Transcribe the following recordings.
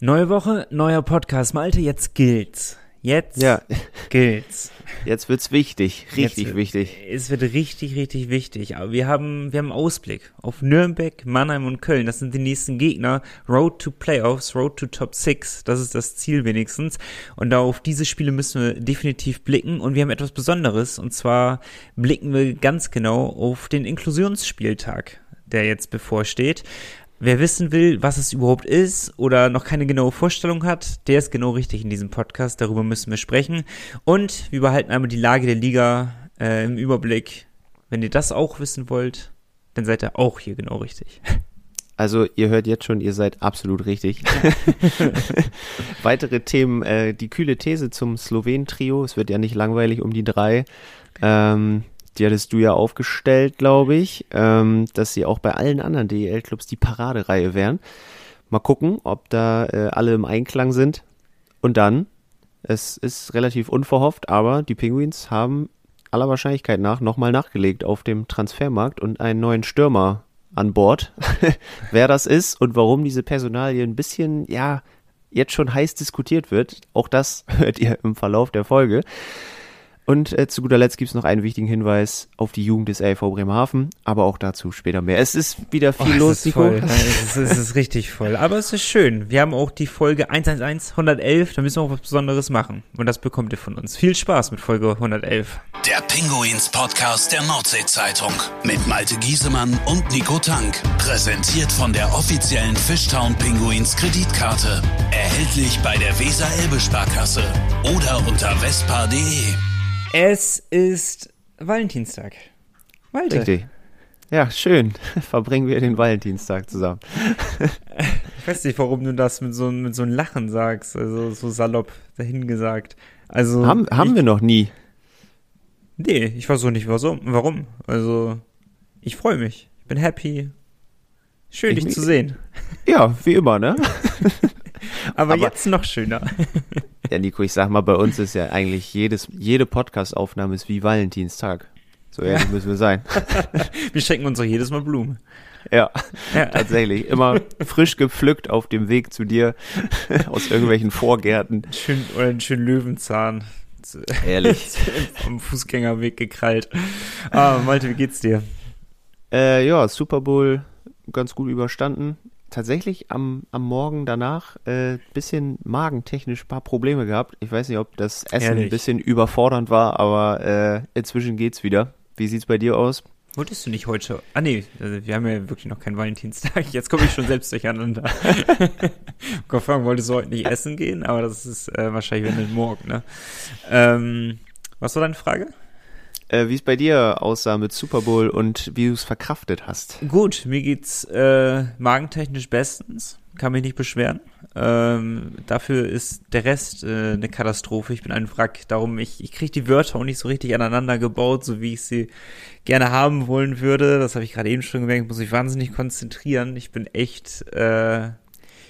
Neue Woche, neuer Podcast. Malte, jetzt gilt's. Jetzt Ja. gilt's. Jetzt wird's wichtig, richtig Jetzt- wichtig. Es wird richtig, richtig wichtig. Aber wir haben, wir haben Ausblick auf Nürnberg, Mannheim und Köln. Das sind die nächsten Gegner. Road to Playoffs, Road to Top 6. Das ist das Ziel wenigstens. Und auf diese Spiele müssen wir definitiv blicken. Und wir haben etwas Besonderes. Und zwar blicken wir ganz genau auf den Inklusionsspieltag, der jetzt bevorsteht. Wer wissen will, was es überhaupt ist oder noch keine genaue Vorstellung hat, der ist genau richtig in diesem Podcast. Darüber müssen wir sprechen. Und wir behalten einmal die Lage der Liga äh, im Überblick. Wenn ihr das auch wissen wollt, dann seid ihr auch hier genau richtig. Also ihr hört jetzt schon, ihr seid absolut richtig. Weitere Themen, äh, die kühle These zum Slowen-Trio. Es wird ja nicht langweilig um die drei. Ähm, die hattest du ja aufgestellt, glaube ich, ähm, dass sie auch bei allen anderen DEL-Clubs die Paradereihe wären. Mal gucken, ob da äh, alle im Einklang sind. Und dann, es ist relativ unverhofft, aber die Penguins haben aller Wahrscheinlichkeit nach nochmal nachgelegt auf dem Transfermarkt und einen neuen Stürmer an Bord. Wer das ist und warum diese Personalie ein bisschen, ja, jetzt schon heiß diskutiert wird, auch das hört ihr im Verlauf der Folge. Und äh, zu guter Letzt gibt's noch einen wichtigen Hinweis auf die Jugend des LV Bremerhaven, aber auch dazu später mehr. Es ist wieder viel Oh, los, es ist Nico. voll. Es ist, es ist richtig voll. Aber es ist schön. Wir haben auch die Folge 111, 111. Da müssen wir auch was Besonderes machen. Und das bekommt ihr von uns. Viel Spaß mit Folge 111. Der Pinguins-Podcast der Nordsee-Zeitung mit Malte Giesemann und Nico Tank. Präsentiert von der offiziellen Fishtown Pinguins Kreditkarte. Erhältlich bei der Weser-Elbe-Sparkasse oder unter vespa.de. Es ist Valentinstag. Malte. Richtig. Ja, schön. Verbringen wir den Valentinstag zusammen. Ich weiß nicht, warum du das mit so, mit so einem Lachen sagst. Also so salopp dahingesagt. Also. haben haben ich, wir noch nie. Nee, ich weiß auch nicht, warum. Also, ich freue mich. Ich bin happy. Schön, Ich dich zu sehen. Ja, wie immer, ne? Aber, Aber- jetzt noch schöner. Ja, Nico, ich sag mal, bei uns ist ja eigentlich jedes, jede Podcast-Aufnahme ist wie Valentinstag. So ehrlich müssen wir sein. Wir schenken uns doch jedes Mal Blumen. Ja, Ja. tatsächlich. Immer frisch gepflückt auf dem Weg zu dir aus irgendwelchen Vorgärten. Schön, oder einen schönen Löwenzahn. Ehrlich. Vom Fußgängerweg gekrallt. Ah, Malte, wie geht's dir? Äh, ja, Super Bowl ganz gut überstanden. Tatsächlich am, am Morgen danach äh, bisschen magentechnisch ein paar Probleme gehabt. Ich weiß nicht, ob das Essen Ehrlich? ein bisschen überfordernd war, aber äh, inzwischen geht's wieder. Wie sieht's bei dir aus? Wolltest du nicht heute? Ah nee, also wir haben ja wirklich noch keinen Valentinstag. Jetzt komme ich schon selbst durcheinander. ich wollte fragen, wolltest du heute nicht essen gehen? Aber das ist äh, wahrscheinlich wenn nicht morgen, ne? Ähm, was war deine Frage? Äh, wie es bei dir aussah mit Super Bowl und wie du es verkraftet hast. Gut, mir geht's äh, magentechnisch bestens. Kann mich nicht beschweren. Ähm, dafür ist der Rest äh, eine Katastrophe. Ich bin ein Wrack. Darum, ich, ich kriege die Wörter auch nicht so richtig aneinander gebaut, so wie ich sie gerne haben wollen würde. Das habe ich gerade eben schon gemerkt. Ich muss mich wahnsinnig konzentrieren. Ich bin echt, äh,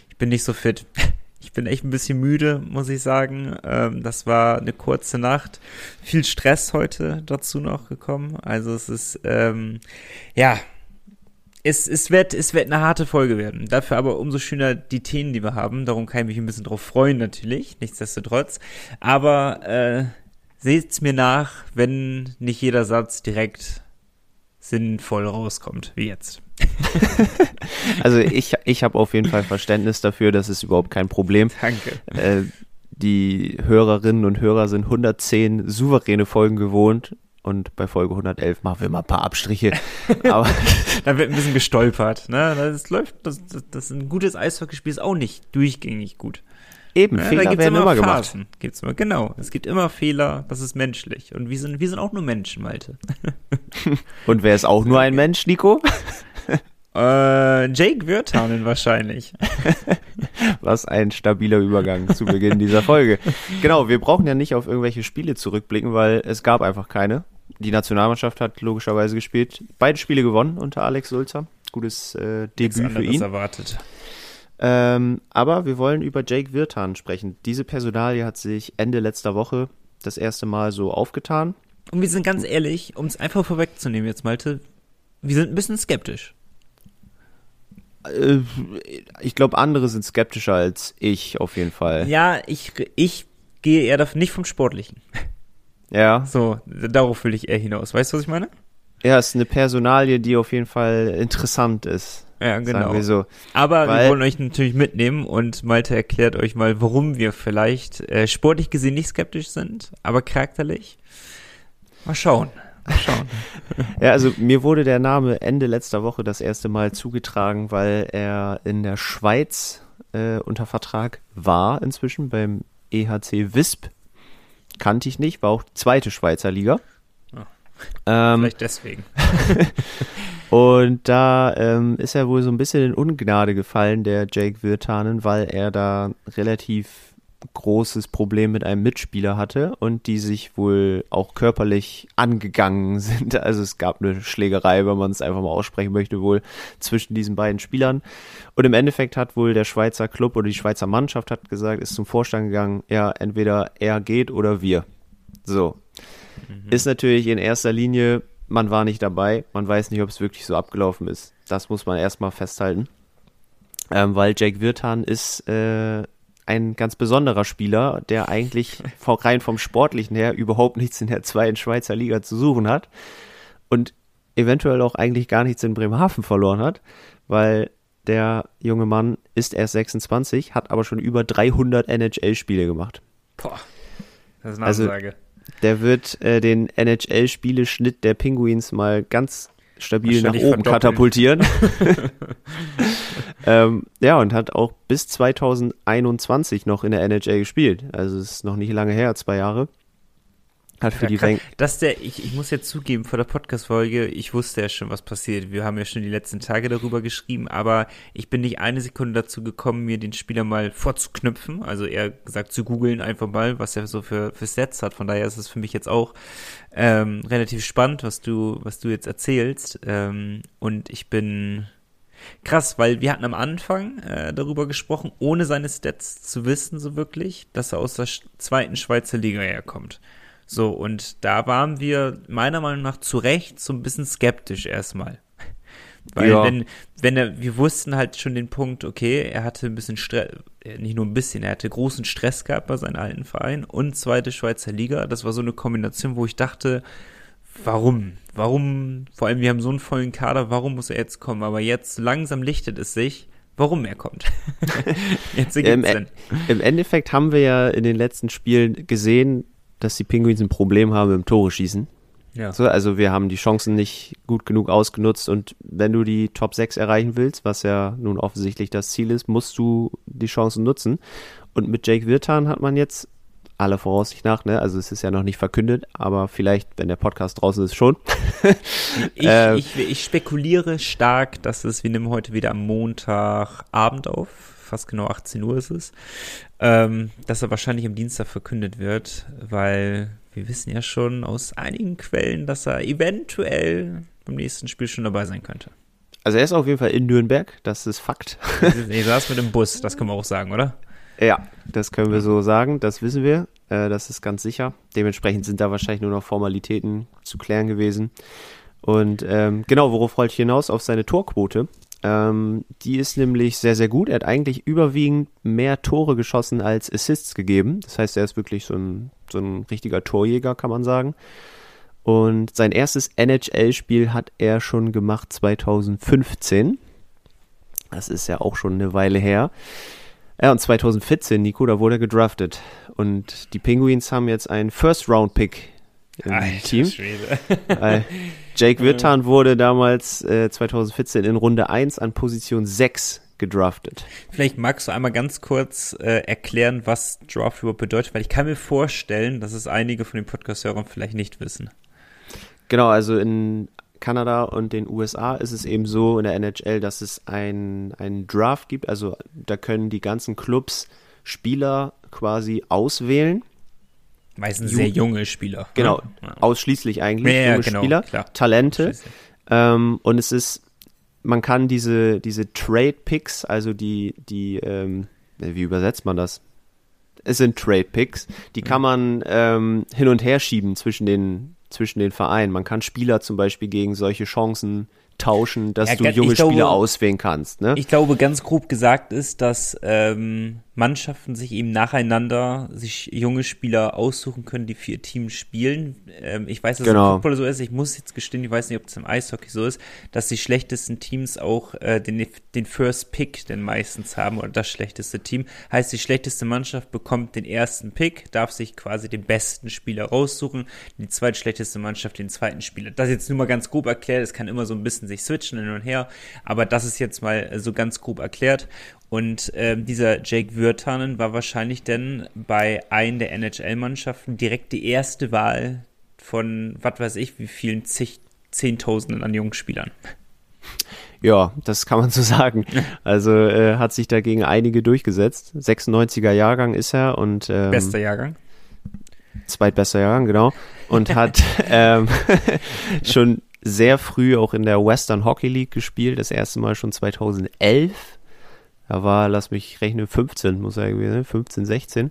ich bin nicht so fit. Ich bin echt ein bisschen müde, muss ich sagen. Ähm, das war eine kurze Nacht. Viel Stress heute dazu noch gekommen. Also es ist, ähm, ja, es, es, wird, es wird eine harte Folge werden. Dafür aber umso schöner die Themen, die wir haben. Darum kann ich mich ein bisschen drauf freuen, natürlich. Nichtsdestotrotz. Aber äh, seht's mir nach, wenn nicht jeder Satz direkt sinnvoll rauskommt, wie jetzt. Also ich, ich habe auf jeden Fall Verständnis dafür, das ist überhaupt kein Problem. Danke. Äh, die Hörerinnen und Hörer sind 110 souveräne Folgen gewohnt und bei Folge 111 machen wir mal ein paar Abstriche. Aber Da wird ein bisschen gestolpert. Ne? Das läuft, das, das, das ein gutes Eishockeyspiel ist auch nicht durchgängig gut. Eben, Ja, Fehler werden immer, gemacht. Phasen. Gibt's immer, genau. Es gibt immer Fehler, das ist menschlich. Und wir sind, wir sind auch nur Menschen, Malte. Und wer ist auch nur ein Mensch, Nico? Äh, Jake Wirtanen wahrscheinlich. Was ein stabiler Übergang zu Beginn dieser Folge. Genau, wir brauchen ja nicht auf irgendwelche Spiele zurückblicken, weil es gab einfach keine. Die Nationalmannschaft hat logischerweise gespielt. Beide Spiele gewonnen unter Alex Sulzer. Gutes äh, Debüt für ihn. erwartet. Ähm, aber wir wollen über Jake Wirtan sprechen. Diese Personalie hat sich Ende letzter Woche das erste Mal so aufgetan. Und wir sind ganz ehrlich, um es einfach vorwegzunehmen jetzt, Malte, wir sind ein bisschen skeptisch. Äh, ich glaube, andere sind skeptischer als ich auf jeden Fall. Ja, ich, ich gehe eher davon, nicht vom Sportlichen. Ja. So, darauf will ich eher hinaus. Weißt du, was ich meine? Ja, es ist eine Personalie, die auf jeden Fall interessant ist. Ja, genau. So. Aber Weil- wir wollen euch natürlich mitnehmen und Malte erklärt euch mal, warum wir vielleicht äh, sportlich gesehen nicht skeptisch sind, aber charakterlich. Mal schauen. Mal schauen. Ja, also mir wurde der Name Ende letzter Woche das erste Mal zugetragen, weil er in der Schweiz äh, unter Vertrag war inzwischen beim EHC Wisp. Kannte ich nicht, war auch zweite Schweizer Liga. Ah. Ähm, Vielleicht deswegen. und da ähm, ist er wohl so ein bisschen in Ungnade gefallen, der Jake Virtanen, weil er da relativ großes Problem mit einem Mitspieler hatte und die sich wohl auch körperlich angegangen sind. Also es gab eine Schlägerei, wenn man es einfach mal aussprechen möchte, wohl zwischen diesen beiden Spielern. Und im Endeffekt hat wohl der Schweizer Club oder die Schweizer Mannschaft hat gesagt, ist zum Vorstand gegangen, ja, entweder er geht oder wir. So. Ist natürlich in erster Linie, man war nicht dabei, man weiß nicht, ob es wirklich so abgelaufen ist. Das muss man erstmal festhalten. Ähm, weil Jake Wirtan ist äh, ein ganz besonderer Spieler, der eigentlich vor, rein vom Sportlichen her überhaupt nichts in der zweiten Schweizer Liga zu suchen hat und eventuell auch eigentlich gar nichts in Bremerhaven verloren hat, weil der junge Mann ist erst 26, hat aber schon über 300 NHL-Spiele gemacht. Boah. Das ist eine Also- Ansage. Der wird äh, den NHL-Spieleschnitt der Pinguins mal ganz stabil nach oben katapultieren. ähm, ja, und hat auch bis 2021 noch in der NHL gespielt. Also es ist noch nicht lange her, zwei Jahre. Hat für Ja, die. Rank dass der, ich, ich muss jetzt zugeben, vor der Podcast-Folge, ich wusste ja schon, was passiert. Wir haben ja schon die letzten Tage darüber geschrieben, aber ich bin nicht eine Sekunde dazu gekommen, mir den Spieler mal vorzuknüpfen. Also eher gesagt zu googeln einfach mal, was er so für, für Sets hat. Von daher ist es für mich jetzt auch ähm, relativ spannend, was du, was du jetzt erzählst. Ähm, und ich bin krass, weil wir hatten am Anfang äh, darüber gesprochen, ohne seine Stats zu wissen, so wirklich, dass er aus der zweiten Schweizer Liga herkommt. So, und da waren wir meiner Meinung nach zu Recht so ein bisschen skeptisch erstmal. Weil Ja. wenn, wenn er, wir wussten halt schon den Punkt, okay, er hatte ein bisschen Stress, nicht nur ein bisschen, er hatte großen Stress gehabt bei seinem alten Verein und zweite Schweizer Liga. Das war so eine Kombination, wo ich dachte, warum? Warum, vor allem wir haben so einen vollen Kader, warum muss er jetzt kommen? Aber jetzt langsam lichtet es sich, warum er kommt. jetzt Im, E-. Im Endeffekt haben wir ja in den letzten Spielen gesehen, dass die Pinguins ein Problem haben im Tore schießen. Ja. So, also wir haben die Chancen nicht gut genug ausgenutzt und wenn du die Top 6 erreichen willst, was ja nun offensichtlich das Ziel ist, musst du die Chancen nutzen. Und mit Jake Wirtan hat man jetzt aller Voraussicht nach, ne, also es ist ja noch nicht verkündet, aber vielleicht, wenn der Podcast draußen ist, schon. Ich, Äh, ich, ich spekuliere stark, dass es, wir nehmen heute wieder am Montagabend auf, fast genau 18 Uhr ist es, ähm, dass er wahrscheinlich am Dienstag verkündet wird, weil wir wissen ja schon aus einigen Quellen, dass er eventuell beim nächsten Spiel schon dabei sein könnte. Also er ist auf jeden Fall in Nürnberg, das ist Fakt. Er saß mit dem Bus, das können wir auch sagen, oder? Ja, das können wir so sagen, das wissen wir, äh, das ist ganz sicher. Dementsprechend sind da wahrscheinlich nur noch Formalitäten zu klären gewesen. Und ähm, genau, worauf wollte ich hinaus? Auf seine Torquote. Ähm, die ist nämlich sehr, sehr gut. Er hat eigentlich überwiegend mehr Tore geschossen als Assists gegeben. Das heißt, er ist wirklich so ein, so ein richtiger Torjäger, kann man sagen. Und sein erstes NHL-Spiel hat er schon gemacht 2015. Das ist ja auch schon eine Weile her. Ja, und 2014, Nico, da wurde er gedraftet. Und die Penguins haben jetzt einen First-Round-Pick im Team. Schwede. Jake Wirtan wurde damals äh, 2014 in Runde 1 an Position 6 gedraftet. Vielleicht magst du einmal ganz kurz äh, erklären, was Draft überhaupt bedeutet, weil ich kann mir vorstellen, dass es einige von den Podcast-Hörern vielleicht nicht wissen. Genau, also in Kanada und den USA ist es eben so in der NHL, dass es ein, einen Draft gibt. Also da können die ganzen Clubs Spieler quasi auswählen. Meistens Ju- sehr junge Spieler. Genau, ne? Ja. ausschließlich eigentlich Ja, junge genau, Spieler, klar. Talente. Ähm, und es ist, man kann diese, diese Trade Picks, also die, die, ähm, wie übersetzt man das? Es sind Trade Picks, die kann man ähm, hin und her schieben zwischen den, zwischen den Vereinen. Man kann Spieler zum Beispiel gegen solche Chancen tauschen, dass Ja, du junge glaube- Spieler auswählen kannst. Ne? Ich glaube, ganz grob gesagt ist, dass ähm, Mannschaften sich eben nacheinander sich junge Spieler aussuchen können, die für ihr Team spielen. Ähm, ich weiß, dass es Genau. im Football so ist. Ich muss jetzt gestehen, ich weiß nicht, ob es im Eishockey so ist, dass die schlechtesten Teams auch äh, den, den First Pick denn meistens haben oder das schlechteste Team. Heißt, die schlechteste Mannschaft bekommt den ersten Pick, darf sich quasi den besten Spieler raussuchen, die zweitschlechteste Mannschaft den zweiten Spieler. Das jetzt nur mal ganz grob erklärt, es kann immer so ein bisschen sich switchen hin und her, aber das ist jetzt mal so ganz grob erklärt. Und ähm, dieser Jake Würtanen war wahrscheinlich dann bei einem der NHL-Mannschaften direkt die erste Wahl von, was weiß ich, wie vielen zig, Zehntausenden an jungen Spielern. Ja, das kann man so sagen. Also äh, hat sich dagegen einige durchgesetzt. 96er Jahrgang ist er und ähm, Bester Jahrgang. zweitbester Jahrgang, genau. Und hat ähm, schon sehr früh auch in der Western Hockey League gespielt, das erste Mal schon 2011. Da war, lass mich rechnen, 15, muss er gewesen sein, 15, 16.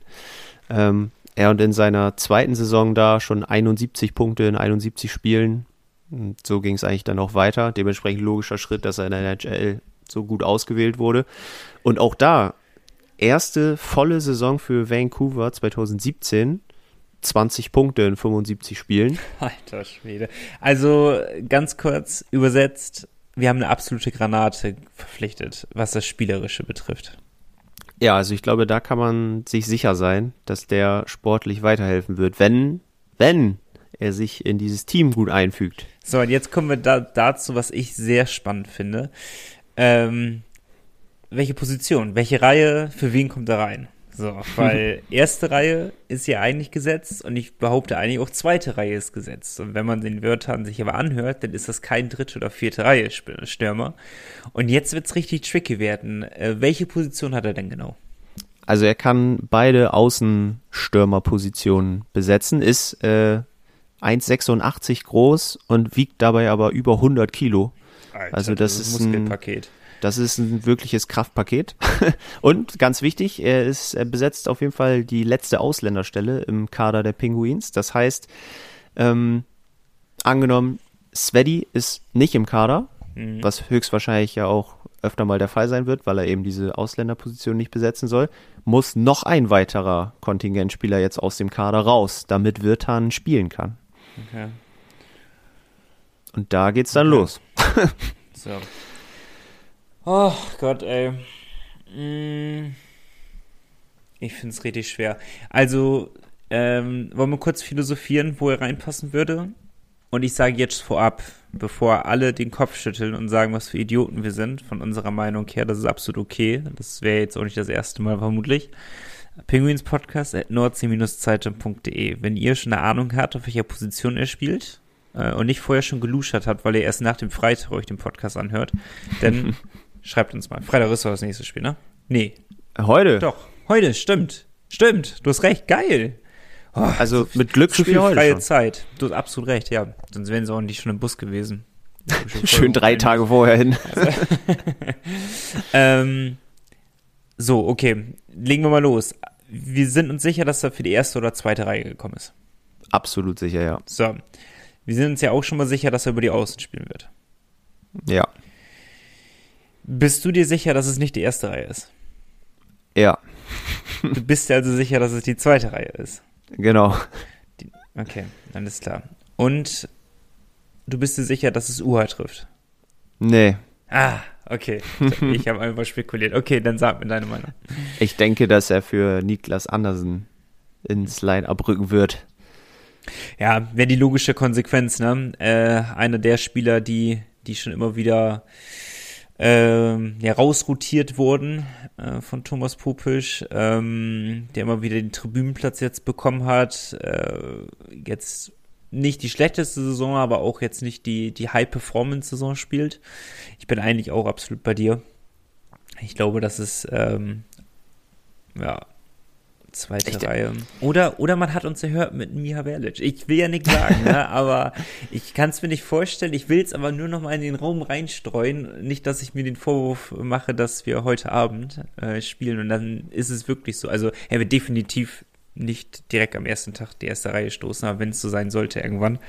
Ähm, er und in seiner zweiten Saison da schon 71 Punkte in 71 Spielen. Und so ging es eigentlich dann auch weiter. Dementsprechend logischer Schritt, dass er in der NHL so gut ausgewählt wurde. Und auch da, erste volle Saison für Vancouver 2017. 20 Punkte in 75 Spielen. Alter Schwede. Also ganz kurz übersetzt, wir haben eine absolute Granate verpflichtet, was das Spielerische betrifft. Ja, also ich glaube, da kann man sich sicher sein, dass der sportlich weiterhelfen wird, wenn, wenn er sich in dieses Team gut einfügt. So, und jetzt kommen wir da, dazu, was ich sehr spannend finde. Ähm, welche Position, welche Reihe, für wen kommt er rein? So, weil erste Reihe ist ja eigentlich gesetzt und ich behaupte eigentlich auch zweite Reihe ist gesetzt. Und wenn man den Wörtern sich aber anhört, dann ist das kein dritte oder vierte Reihe Stürmer. Und jetzt wird's richtig tricky werden. Äh, welche Position hat er denn genau? Also er kann beide Außenstürmerpositionen besetzen, ist äh, 1,86 groß und wiegt dabei aber über 100 Kilo. Alter, Also das ist ein- Muskelpaket. Das ist ein wirkliches Kraftpaket. Und ganz wichtig, er ist, er besetzt auf jeden Fall die letzte Ausländerstelle im Kader der Pinguins. Das heißt, ähm, angenommen, Svedi ist nicht im Kader, Mhm. was höchstwahrscheinlich ja auch öfter mal der Fall sein wird, weil er eben diese Ausländerposition nicht besetzen soll, muss noch ein weiterer Kontingentspieler jetzt aus dem Kader raus, damit Wirtan spielen kann. Okay. Und da geht's dann Okay. los. So. Oh Gott, ey. Mm. Ich find's richtig schwer. Also, ähm, wollen wir kurz philosophieren, wo er reinpassen würde? Und ich sage jetzt vorab, bevor alle den Kopf schütteln und sagen, was für Idioten wir sind, von unserer Meinung her, das ist absolut okay. Das wäre jetzt auch nicht das erste Mal vermutlich. Penguins Podcast at nordsee-zeitung.de. Wenn ihr schon eine Ahnung habt, auf welcher Position er spielt äh, und nicht vorher schon geluschert hat, weil ihr erst nach dem Freitag euch den Podcast anhört, dann schreibt uns mal. Freitag ist doch das nächste Spiel, ne? Nee, Heute. doch. Heute, stimmt. Stimmt, du hast recht, geil. Oh, Also mit Glück zu viel heute freie schon. Zeit. Du hast absolut recht, ja. Sonst wären sie auch nicht schon im Bus gewesen. Schön drei Tage vorher hin. Ähm, so, okay. Legen wir mal los. Wir sind uns sicher, dass er für die erste oder zweite Reihe gekommen ist. Absolut sicher, ja. So. Wir sind uns ja auch schon mal sicher, dass er über die Außen spielen wird. Ja. Bist du dir sicher, dass es nicht die erste Reihe ist? Ja, Du bist dir also sicher, dass es die zweite Reihe ist. genau. Okay, alles klar. Und du bist dir sicher, dass es Uha trifft? Nee, Ah, okay. Ich habe einfach spekuliert. Okay, dann sag mir deine Meinung. ich denke, dass er für Niklas Andersen ins Line-Up rücken wird. Ja, wäre die logische Konsequenz, ne? Äh, einer der Spieler, die, die schon immer wieder ähm, ja, rausrotiert wurden äh, von Thomas Popisch, ähm, der immer wieder den Tribünenplatz jetzt bekommen hat. Äh, jetzt nicht die schlechteste Saison, aber auch jetzt nicht die, die High-Performance-Saison spielt. Ich bin eigentlich auch absolut bei dir. Ich glaube, das ist ähm, ja zweite Echt? Reihe. Oder, oder man hat uns gehört mit Miha Verlic. Ich will ja nichts sagen, ne? aber ich kann es mir nicht vorstellen. Ich will es aber nur noch mal in den Raum reinstreuen. Nicht, dass ich mir den Vorwurf mache, dass wir heute Abend äh, spielen und dann ist es wirklich so. Also er wird definitiv nicht direkt am ersten Tag die erste Reihe stoßen, aber wenn es so sein sollte irgendwann,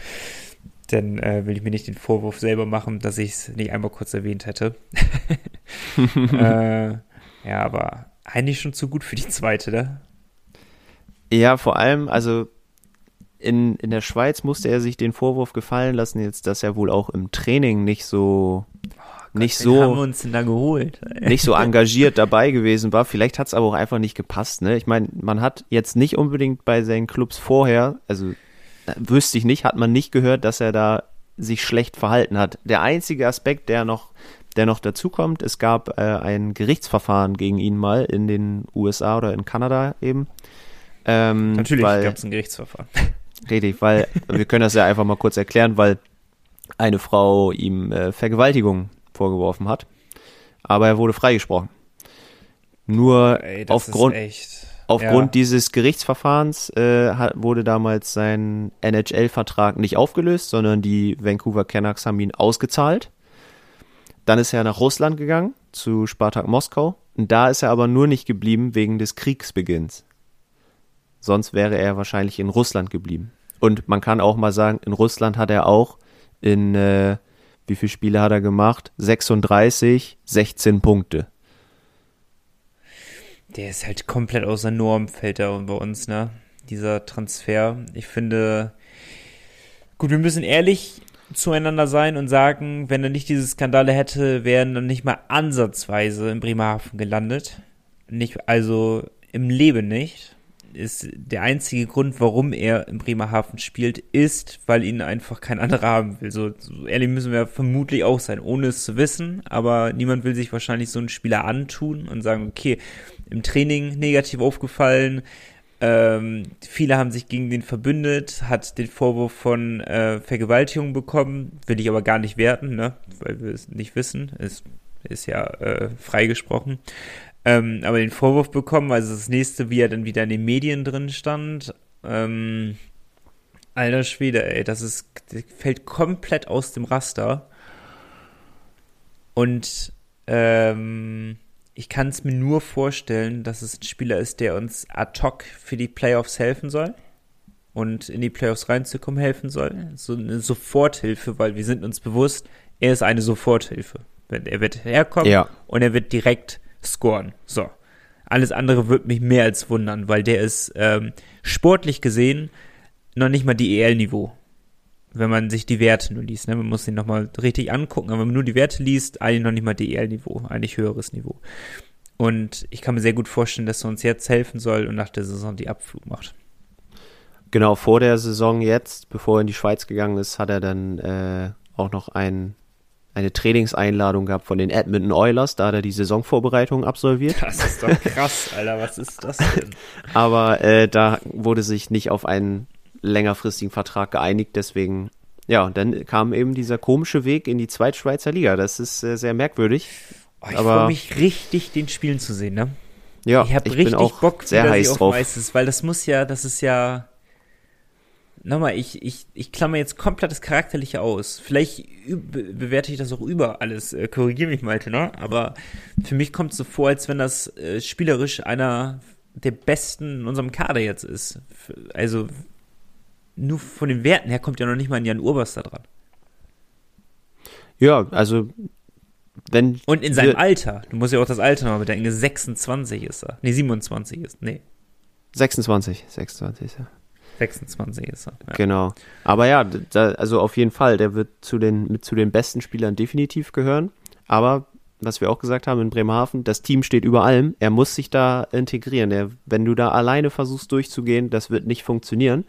dann äh, will ich mir nicht den Vorwurf selber machen, dass ich es nicht einmal kurz erwähnt hätte. äh, ja, aber eigentlich schon zu gut für die zweite, ne? Ja, vor allem, also in, in der Schweiz musste er sich den Vorwurf gefallen lassen, jetzt, dass er wohl auch im Training nicht so Gott, nicht so haben wir uns denn da geholt? nicht so engagiert dabei gewesen war. Vielleicht hat es aber auch einfach nicht gepasst. Ne? Ich meine, man hat jetzt nicht unbedingt bei seinen Clubs vorher, also äh, wüsste ich nicht, hat man nicht gehört, dass er da sich schlecht verhalten hat. Der einzige Aspekt, der noch, der noch dazukommt, es gab äh, ein Gerichtsverfahren gegen ihn mal in den USA oder in Kanada eben. Ähm, Natürlich gab es ein Gerichtsverfahren. Richtig, weil wir können das ja einfach mal kurz erklären, weil eine Frau ihm äh, Vergewaltigung vorgeworfen hat, aber er wurde freigesprochen. Nur Ey, aufgrund, aufgrund ja. dieses Gerichtsverfahrens äh, hat, wurde damals sein NHL-Vertrag nicht aufgelöst, sondern die Vancouver Canucks haben ihn ausgezahlt. Dann ist er nach Russland gegangen, zu Spartak Moskau. Und da ist er aber nur nicht geblieben wegen des Kriegsbeginns. Sonst wäre er wahrscheinlich in Russland geblieben. Und man kann auch mal sagen, in Russland hat er auch in, äh, wie viele Spiele hat er gemacht? 36, 16 Punkte. Der ist halt komplett außer Norm, fällt er bei uns, ne? Dieser Transfer. Ich finde, gut, wir müssen ehrlich zueinander sein und sagen, wenn er nicht diese Skandale hätte, wären dann nicht mal ansatzweise in Bremerhaven gelandet. Nicht, also im Leben nicht. Ist der einzige Grund, warum er in Bremerhaven spielt, ist, weil ihn einfach kein anderer haben will. So, so ehrlich müssen wir vermutlich auch sein, ohne es zu wissen. Aber niemand will sich wahrscheinlich so einen Spieler antun und sagen, okay, im Training negativ aufgefallen. Ähm, viele haben sich gegen den verbündet, hat den Vorwurf von äh, Vergewaltigung bekommen, will ich aber gar nicht werten, ne? weil wir es nicht wissen. Es ist ja äh, freigesprochen. Ähm, aber den Vorwurf bekommen, also das nächste, wie er dann wieder in den Medien drin stand. Ähm, alter Schwede, ey, das ist, das fällt komplett aus dem Raster. Und ähm, ich kann es mir nur vorstellen, dass es ein Spieler ist, der uns ad hoc für die Playoffs helfen soll und in die Playoffs reinzukommen helfen soll. So eine Soforthilfe, weil wir sind uns bewusst, er ist eine Soforthilfe. Er wird herkommen Ja. und er wird direkt scoren. So. Alles andere wird mich mehr als wundern, weil der ist ähm, sportlich gesehen noch nicht mal die EL-Niveau. Wenn man sich die Werte nur liest. Ne? Man muss den nochmal richtig angucken, aber wenn man nur die Werte liest, eigentlich noch nicht mal die EL-Niveau, eigentlich höheres Niveau. Und ich kann mir sehr gut vorstellen, dass er uns jetzt helfen soll und nach der Saison die Abflug macht. Genau, vor der Saison jetzt, bevor er in die Schweiz gegangen ist, hat er dann äh, auch noch ein, eine Trainingseinladung gehabt von den Edmonton Oilers, da hat er die Saisonvorbereitung absolviert. Das ist doch krass, Alter. Was ist das denn? Aber äh, da wurde sich nicht auf einen längerfristigen Vertrag geeinigt, deswegen, ja, und dann kam eben dieser komische Weg in die Zweitschweizer Liga. Das ist äh, sehr merkwürdig. Oh, ich freue mich richtig, den Spielen zu sehen, ne? Ja, ich habe bin richtig auch Bock, sehr heiß drauf. Eis ist, weil das muss ja, das ist ja. Nochmal, ich, ich, ich klammer jetzt komplett das Charakterliche aus. Vielleicht bewerte ich das auch über alles. Äh, Korrigiere mich, Malte, ne? Aber für mich kommt es so vor, als wenn das äh, spielerisch einer der besten in unserem Kader jetzt ist. Also, nur von den Werten her kommt ja noch nicht mal ein Jan Urbas da dran. Ja, also wenn Und in seinem Alter, du musst ja auch das Alter noch bedenken, 26 ist er. Nee, 27 ist, nee, 26, 26, ja. 26 ist er. Ja. Genau. Aber ja, da, also auf jeden Fall, der wird zu den, mit zu den besten Spielern definitiv gehören. Aber, was wir auch gesagt haben in Bremerhaven, das Team steht über allem. Er muss sich da integrieren. Er, wenn du da alleine versuchst durchzugehen, das wird nicht funktionieren.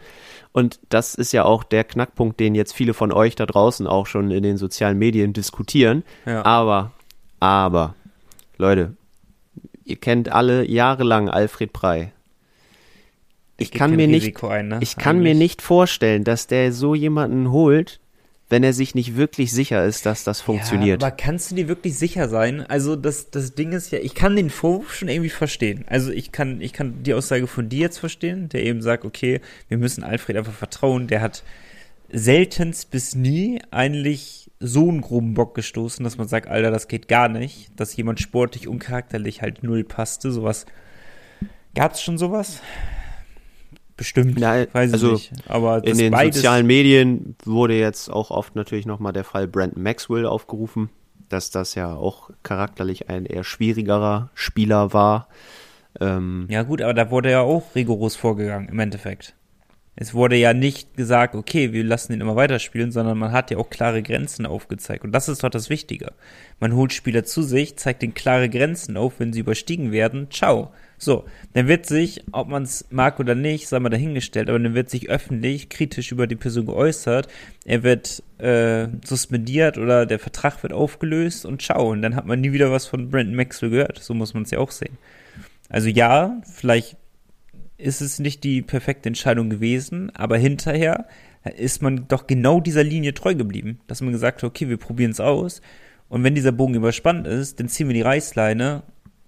Und das ist ja auch der Knackpunkt, den jetzt viele von euch da draußen auch schon in den sozialen Medien diskutieren. Ja. Aber, aber, Leute, ihr kennt alle jahrelang Alfred Prey. Ich kann mir nicht, ein, ne? ich kann mir nicht vorstellen, dass der so jemanden holt, wenn er sich nicht wirklich sicher ist, dass das funktioniert. Ja, aber kannst du dir wirklich sicher sein? Also das, das Ding ist ja, ich kann den Vorwurf schon irgendwie verstehen. Also ich kann, ich kann die Aussage von dir jetzt verstehen, der eben sagt, okay, wir müssen Alfred einfach vertrauen. Der hat seltenst bis nie eigentlich so einen groben Bock gestoßen, dass man sagt, Alter, das geht gar nicht. Dass jemand sportlich und charakterlich halt null passte. Sowas. Gab's schon sowas? Bestimmt, Ja, weiß also ich nicht. Aber In den sozialen Medien wurde jetzt auch oft natürlich nochmal der Fall Brandon Maxwell aufgerufen, dass das ja auch charakterlich ein eher schwierigerer Spieler war. Ähm, Ja gut, aber da wurde ja auch rigoros vorgegangen im Endeffekt. Es wurde ja nicht gesagt, okay, wir lassen ihn immer weiterspielen, sondern man hat ja auch klare Grenzen aufgezeigt. Und das ist doch das Wichtige. Man holt Spieler zu sich, zeigt ihnen klare Grenzen auf, wenn sie überstiegen werden, ciao. So, dann wird sich, ob man es mag oder nicht, sei mal dahingestellt, aber dann wird sich öffentlich kritisch über die Person geäußert, er wird äh, suspendiert oder der Vertrag wird aufgelöst und ciao. Und dann hat man nie wieder was von Brandon Maxwell gehört. So muss man es ja auch sehen. Also ja, vielleicht ist es nicht die perfekte Entscheidung gewesen, aber hinterher ist man doch genau dieser Linie treu geblieben, dass man gesagt hat, okay, wir probieren es aus und wenn dieser Bogen überspannt ist, dann ziehen wir die Reißleine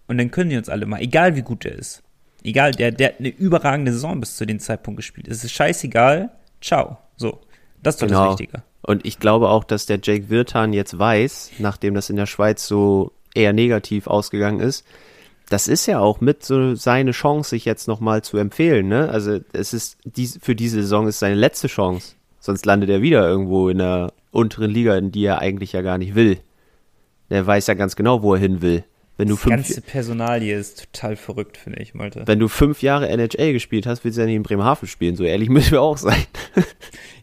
und dann können die uns alle mal, egal wie gut der ist. Egal, der, der hat eine überragende Saison bis zu dem Zeitpunkt gespielt. Es ist scheißegal, ciao. So, das ist doch Genau. das Wichtige. Und ich glaube auch, dass der Jake Wirtan jetzt weiß, nachdem das in der Schweiz so eher negativ ausgegangen ist, das ist ja auch mit so seine Chance, sich jetzt nochmal zu empfehlen. Ne? Also es ist dies, für diese Saison ist seine letzte Chance. Sonst landet er wieder irgendwo in der unteren Liga, in die er eigentlich ja gar nicht will. Der weiß ja ganz genau, wo er hin will. Wenn du Die fünf, ganze Personalie ist total verrückt, finde ich, Malte. wenn du fünf Jahre NHL gespielt hast, willst du ja nicht in Bremerhaven spielen. So ehrlich müssen wir auch sein.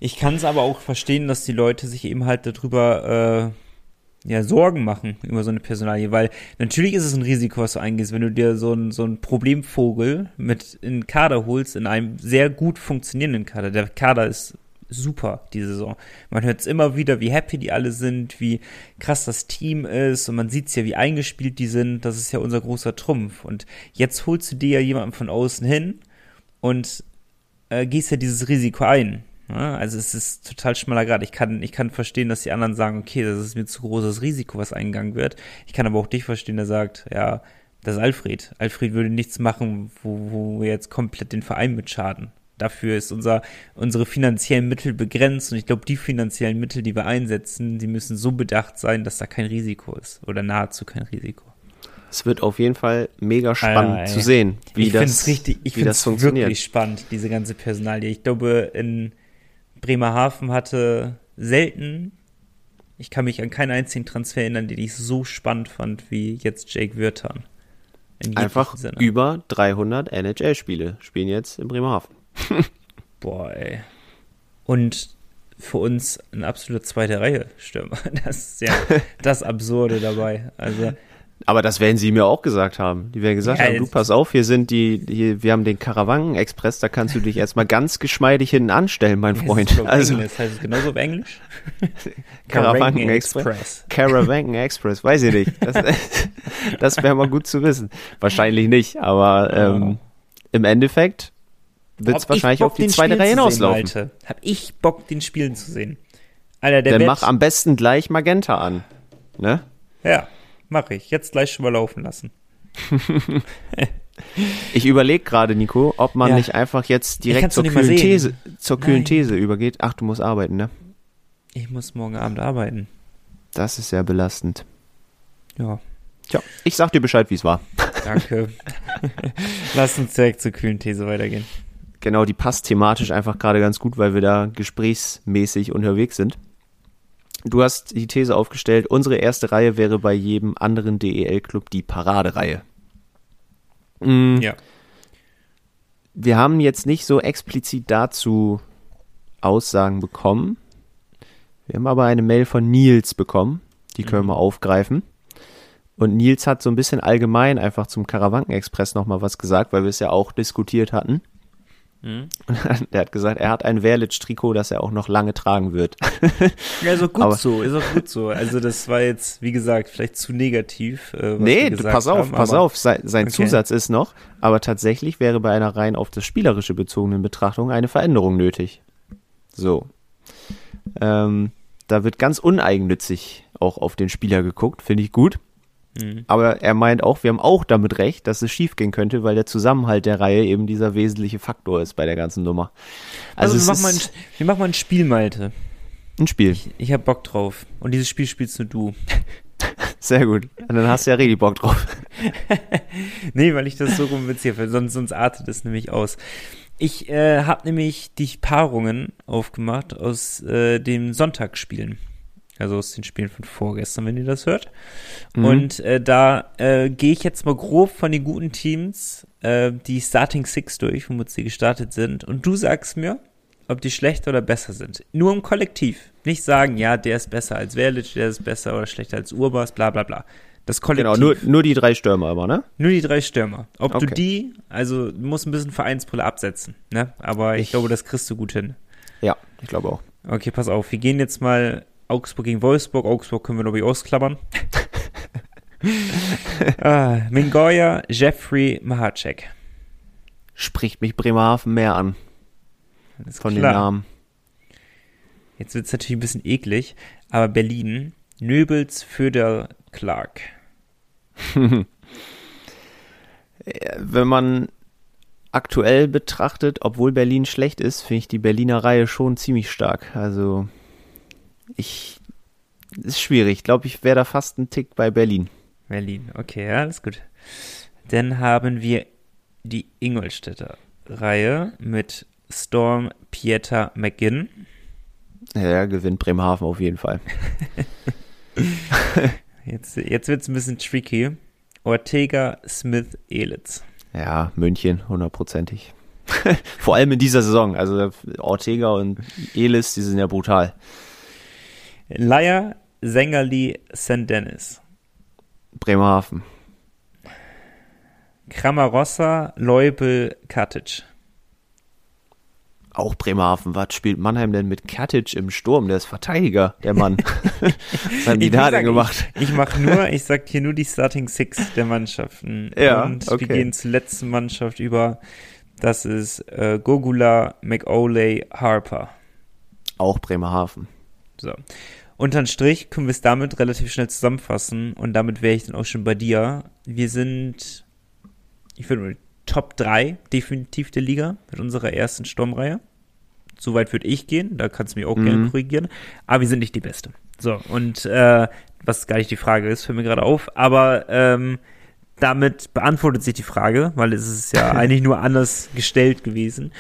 Ich kann es aber auch verstehen, dass die Leute sich eben halt darüber äh, ja, Sorgen machen über so eine Personalie, weil natürlich ist es ein Risiko, was du eingehst, wenn du dir so ein so Problemvogel mit in den Kader holst, in einem sehr gut funktionierenden Kader. Der Kader ist super diese Saison. Man hört es immer wieder, wie happy die alle sind, wie krass das Team ist und man sieht's ja, wie eingespielt die sind. Das ist ja unser großer Trumpf. Und jetzt holst du dir ja jemanden von außen hin und äh, gehst ja dieses Risiko ein. Ja, also es ist total schmaler Grad. Ich kann, ich kann verstehen, dass die anderen sagen, okay, das ist mir zu großes Risiko, was eingegangen wird. Ich kann aber auch dich verstehen, der sagt, ja, das ist Alfred. Alfred würde nichts machen, wo, wo wir jetzt komplett den Verein mit schaden. Dafür ist unser, unsere finanziellen Mittel begrenzt und ich glaube, die finanziellen Mittel, die wir einsetzen, die müssen so bedacht sein, dass da kein Risiko ist oder nahezu kein Risiko. Es wird auf jeden Fall mega spannend Ah, ey. zu sehen, wie ich finde das, es richtig, ich finde es wirklich spannend, diese ganze Personalie. Ich glaube, in Bremerhaven hatte selten, ich kann mich an keinen einzigen Transfer erinnern, den ich so spannend fand wie jetzt Jake jeglichem Einfach Sinne. über 300 NHL-Spiele spielen jetzt in Bremerhaven. Boah, ey. Und für uns ein absoluter zweite Reihe Stürmer. Das ist ja das Absurde dabei. Also, Aber das werden sie mir auch gesagt haben. Die werden gesagt Ja, haben, du pass auf, hier sind die, hier, wir haben den Karawanken-Express, da kannst du dich erstmal ganz geschmeidig hinten anstellen, mein Freund. Auf Also Englisch. heißt es genauso auf Englisch? Karawanken-Express. Caravanken-Express, weiß ich nicht. Das, das wäre mal gut zu wissen. Wahrscheinlich nicht, aber ähm, im Endeffekt wird es wahrscheinlich Bock, auf die zweite Reihe hinauslaufen. Malte. Hab ich Bock, den Spielen zu sehen. Alter, der Dann mach am besten gleich Magenta an. Ne? Ja, mach ich. Jetzt gleich schon mal laufen lassen. Ich überlege gerade, Nico, ob man Ja. nicht einfach jetzt direkt zur kühlen. These, zur kühlen Nein. These übergeht. Ach, du musst arbeiten, ne? Ich muss morgen Abend arbeiten. Das ist sehr belastend. Ja, Tja, ich sag dir Bescheid, wie es war. danke. Lass uns direkt zur kühlen These weitergehen. Genau, die passt thematisch einfach gerade ganz gut, weil wir da gesprächsmäßig unterwegs sind. Du hast die These aufgestellt, unsere erste Reihe wäre bei jedem anderen DEL-Club die Paradereihe. Mm, Ja. Wir haben jetzt nicht so explizit dazu Aussagen bekommen. Wir haben aber eine Mail von Nils bekommen. Die können wir aufgreifen. Und Nils hat so ein bisschen allgemein einfach zum Karawanken-Express nochmal was gesagt, weil wir es ja auch diskutiert hatten. Mhm. Der hat gesagt, er hat ein Verlic-Trikot, das er auch noch lange tragen wird. Ja, ist auch gut Aber- so, ist auch gut so. Also das war jetzt, wie gesagt, vielleicht zu negativ. Äh, nee, pass auf, haben, pass aber- auf. Sein, sein Okay. Zusatz ist noch, aber tatsächlich wäre bei einer rein auf das Spielerische bezogenen Betrachtung eine Veränderung nötig. So. Ähm, da wird ganz uneigennützig auch auf den Spieler geguckt, finde ich gut. Mhm. Aber er meint auch, wir haben auch damit recht, dass es schiefgehen könnte, weil der Zusammenhalt der Reihe eben dieser wesentliche Faktor ist bei der ganzen Nummer. Also, Also, wir, machen mal ein, wir machen mal ein Spiel, Malte. ein Spiel. Ich hab Bock drauf. Und dieses Spiel spielst nur du. Sehr gut. Und dann hast du ja richtig Bock drauf. nee, weil ich das so rumwitziere, weil sonst, sonst artet es nämlich aus. Ich äh, habe nämlich die Paarungen aufgemacht aus äh, den Sonntagsspielen. Also aus den Spielen von vorgestern, wenn ihr das hört. Mhm. Und äh, da äh, gehe ich jetzt mal grob von den guten Teams äh, die Starting Six durch, womit sie gestartet sind. Und du sagst mir, ob die schlechter oder besser sind. Nur im Kollektiv. Nicht sagen, ja, der ist besser als Verlic, der ist besser oder schlechter als Urbas, bla bla bla. Das Kollektiv. Genau, nur, nur die drei Stürmer aber, ne? Nur die drei Stürmer. Ob okay. du die, also du musst ein bisschen Vereinspulle absetzen, ne? Aber ich, ich glaube, das kriegst du gut hin. Ja, ich glaube auch. Okay, pass auf. Wir gehen jetzt mal Augsburg gegen Wolfsburg. Augsburg können wir, glaube ich, ausklammern. ah, Mingoya, Jeffrey, Mahacek. Spricht mich Bremerhaven mehr an. Von klar. den Namen. Jetzt wird es natürlich ein bisschen eklig, aber Berlin, Nöbels, Föder, Clark. Wenn man aktuell betrachtet, obwohl Berlin schlecht ist, finde ich die Berliner Reihe schon ziemlich stark. Also ich ist schwierig. Ich glaube, ich wäre da fast ein Tick bei Berlin. Berlin, okay, ja, alles gut. Dann haben wir die Ingolstädter Reihe mit Storm, Pieter, McGinn. Ja, gewinnt Bremerhaven auf jeden Fall. jetzt jetzt wird es ein bisschen tricky. Ortega, Smith, Elitz. Ja, München, hundertprozentig. Vor allem in dieser Saison. Also Ortega und Elis, die sind ja brutal. Leier, Sängerli, St. Dennis. Bremerhaven. Kramarossa, Leubel, Katic. Auch Bremerhaven. Was spielt Mannheim denn mit Katic im Sturm? Der ist Verteidiger, der Mann. Was haben die da denn gemacht? Ich, ich mache nur, ich sag hier nur die Starting Six der Mannschaften. Ja, Und okay. wir gehen zur letzten Mannschaft über. Das ist äh, Gogula, McOley, Harper. Auch Bremerhaven. So. Unterm Strich können wir es damit relativ schnell zusammenfassen und damit wäre ich dann auch schon bei dir. Wir sind, ich würde Top 3 definitiv der Liga mit unserer ersten Sturmreihe. Soweit würde ich gehen, da kannst du mich auch mhm. gerne korrigieren. Aber wir sind nicht die Beste. So, und äh, was gar nicht die Frage ist, fällt mir gerade auf, aber ähm, damit beantwortet sich die Frage, weil es ist ja eigentlich nur anders gestellt gewesen.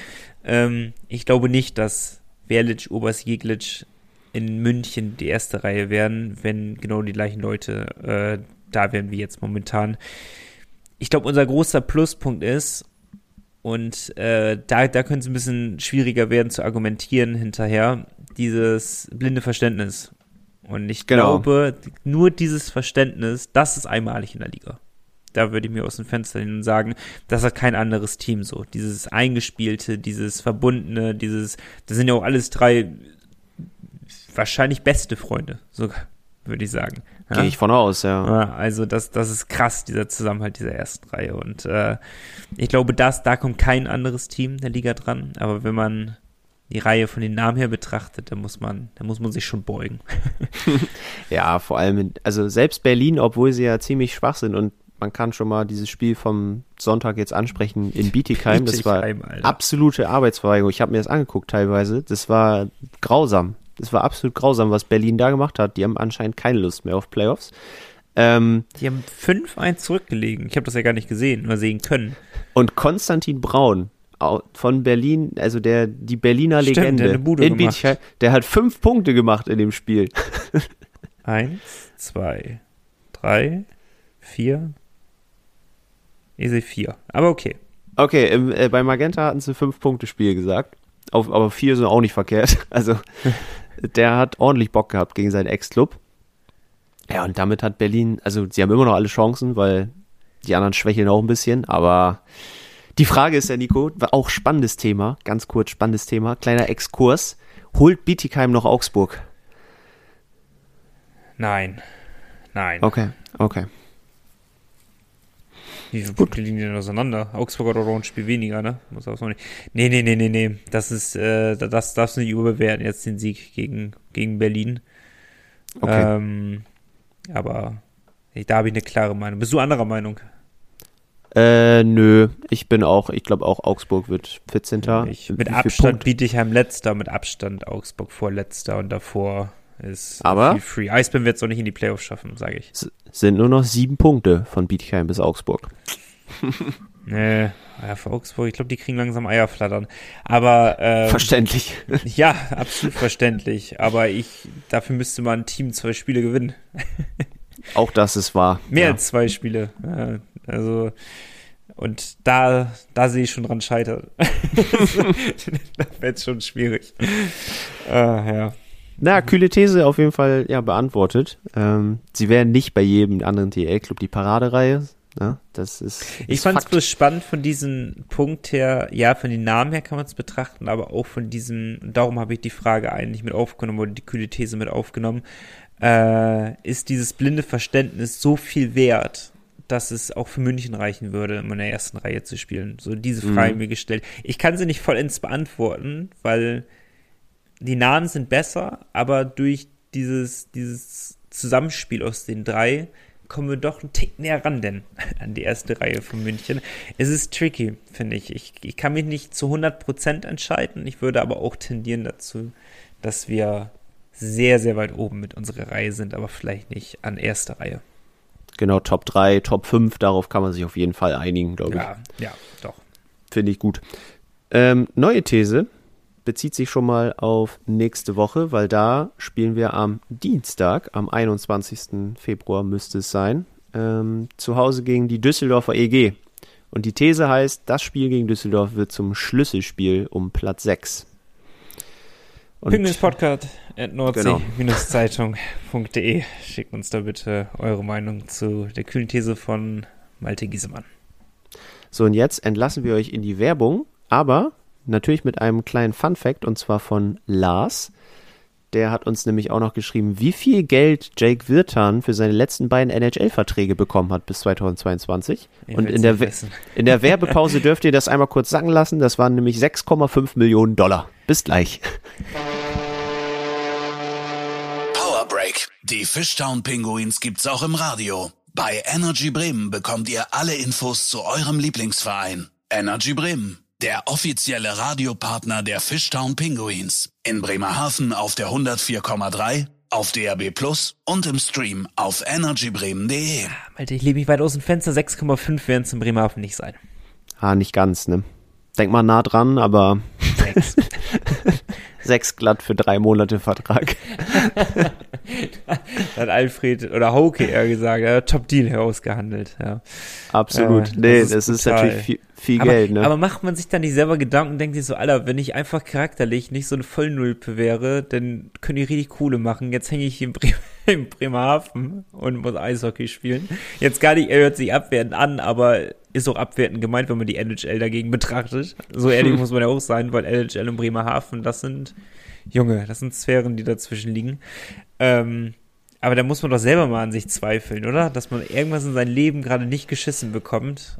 Ähm, ich glaube nicht, dass Verlic, Obers, Jeglic in München die erste Reihe werden, wenn genau die gleichen Leute äh, da wären wie jetzt momentan. Ich glaube, unser großer Pluspunkt ist, und äh, da, da könnte es ein bisschen schwieriger werden zu argumentieren hinterher, dieses blinde Verständnis. Und ich genau. glaube, nur dieses Verständnis, das ist einmalig in der Liga. Da würde ich mir aus dem Fenster hin sagen, das hat kein anderes Team so. Dieses Eingespielte, dieses Verbundene, dieses, das sind ja auch alles drei wahrscheinlich beste Freunde, sogar, würde ich sagen. Ja? Gehe ich von aus, ja. ja. Also das, das ist krass, dieser Zusammenhalt dieser ersten Reihe. Und äh, ich glaube, das, da kommt kein anderes Team der Liga dran. Aber wenn man die Reihe von den Namen her betrachtet, dann muss man, dann muss man sich schon beugen. ja, vor allem, also selbst Berlin, obwohl sie ja ziemlich schwach sind und man kann schon mal dieses Spiel vom Sonntag jetzt ansprechen in Bietigheim. Das war Alter. absolute Arbeitsverweigerung. Ich habe mir das angeguckt teilweise. Das war grausam. Das war absolut grausam, was Berlin da gemacht hat. Die haben anscheinend keine Lust mehr auf Playoffs. Ähm, die haben 5-1 zurückgelegen. Ich habe das ja gar nicht gesehen oder sehen können. Und Konstantin Braun von Berlin, also der die Berliner Stimmt, Legende, der, eine Bude in Bietigheim, der hat fünf Punkte gemacht in dem Spiel. Eins, zwei, drei, vier. Ich sehe vier. Aber okay. Okay, im, äh, bei Magenta hatten sie fünf Punkte Spiel gesagt. Auf, aber vier sind auch nicht verkehrt. Also der hat ordentlich Bock gehabt gegen seinen Ex-Club. Ja, und damit hat Berlin, also sie haben immer noch alle Chancen, weil die anderen schwächeln auch ein bisschen, aber die Frage ist ja, Nico, auch spannendes Thema, ganz kurz spannendes Thema, kleiner Exkurs. Holt Bietigheim noch Augsburg? Nein. Nein. Okay, okay. Wie viele Punkte liegen denn auseinander? Augsburg hat auch ein Spiel weniger, ne? Muss auch nicht. Nee, nee, nee, nee, nee. Das ist, äh, das darfst du nicht überbewerten, jetzt den Sieg gegen, gegen Berlin. Okay. Ähm, aber da habe ich eine klare Meinung. Bist du anderer Meinung? Äh, nö. Ich bin auch, ich glaube auch Augsburg wird 14. Ich, mit Abstand biete ich einem letzter, mit Abstand Augsburg vorletzter und davor ist Aber- free. Eisbären wird es auch nicht in die Playoffs schaffen, sage ich. S sind nur noch sieben Punkte von Bietigheim bis Augsburg. Nee, ja, für Augsburg, ich glaube, die kriegen langsam Eier flattern. Aber ähm, Verständlich. ja, absolut verständlich. Aber ich, dafür müsste man ein Team zwei Spiele gewinnen. Auch das ist wahr. Mehr ja. als zwei Spiele. Ja, also, und da, da sehe ich schon dran scheitern. da wird es schon schwierig. Äh, ja. Na, kühle These auf jeden Fall ja beantwortet. Ähm, sie wären nicht bei jedem anderen DL-Club die Paradereihe. Ja, das ist. Ich ist fand es bloß spannend von diesem Punkt her, ja, von den Namen her kann man es betrachten, aber auch von diesem, darum habe ich die Frage eigentlich mit aufgenommen oder die kühle These mit aufgenommen, äh, ist dieses blinde Verständnis so viel wert, dass es auch für München reichen würde, in der ersten Reihe zu spielen? So diese Frage Mhm. mir gestellt. Ich kann sie nicht vollends beantworten, weil die Namen sind besser, aber durch dieses, dieses Zusammenspiel aus den drei kommen wir doch einen Tick näher ran denn an die erste Reihe von München. Es ist tricky, finde ich. ich. Ich kann mich nicht zu 100% entscheiden. Ich würde aber auch tendieren dazu, dass wir sehr, sehr weit oben mit unserer Reihe sind, aber vielleicht nicht an erster Reihe. Genau, Top 3, Top 5, darauf kann man sich auf jeden Fall einigen, glaube ich. Ja, ja, doch. Finde ich gut. Ähm, neue These bezieht sich schon mal auf nächste Woche, weil da spielen wir am Dienstag, am 21. Februar müsste es sein, ähm, zu Hause gegen die Düsseldorfer EG. Und die These heißt, das Spiel gegen Düsseldorf wird zum Schlüsselspiel um Platz 6. Und Penguins Podcast at Genau. nordsee-zeitung.de. Schickt uns da bitte eure Meinung zu der kühlen These von Malte Giesemann. So, und jetzt entlassen wir euch in die Werbung, aber natürlich mit einem kleinen Fun-Fact und zwar von Lars. Der hat uns nämlich auch noch geschrieben, wie viel Geld Jake Wirtan für seine letzten beiden NHL-Verträge bekommen hat bis 2022. Ich und in der, in der Werbepause dürft ihr das einmal kurz sagen lassen. Das waren nämlich 6,5 Millionen Dollar. Bis gleich. Power Break. Die Fishtown Pinguins gibt's auch im Radio. Bei Energy Bremen bekommt ihr alle Infos zu eurem Lieblingsverein. Energy Bremen, der offizielle Radiopartner der Fishtown Pinguins. In Bremerhaven auf der 104,3, auf DAB Plus und im Stream auf energybremen.de. Malte, ich lebe mich weit aus dem Fenster. 6,5 werden es in Bremerhaven nicht sein. Ah, nicht ganz, ne? Denk mal nah dran, aber Sechs. glatt für drei Monate Vertrag. hat Alfred oder Hauke eher gesagt, er hat Top Deal herausgehandelt. Ja. Absolut. Ja, nee, das das ist ist, brutal. natürlich viel, viel Aber, Geld, ne? aber macht man sich dann nicht selber Gedanken und denkt sich so, Alter, wenn ich einfach charakterlich nicht so eine Vollnulpe wäre, dann können die richtig Kohle machen. Jetzt hänge ich hier in, Bre in Bremerhaven und muss Eishockey spielen. Jetzt gar nicht, er hört sich abwertend an, aber ist auch abwertend gemeint, wenn man die NHL dagegen betrachtet. So ehrlich muss man ja auch sein, weil NHL und Bremerhaven, das sind, Junge, das sind Sphären, die dazwischen liegen. Ähm, aber da muss man doch selber mal an sich zweifeln, oder? Dass man irgendwas in seinem Leben gerade nicht geschissen bekommt.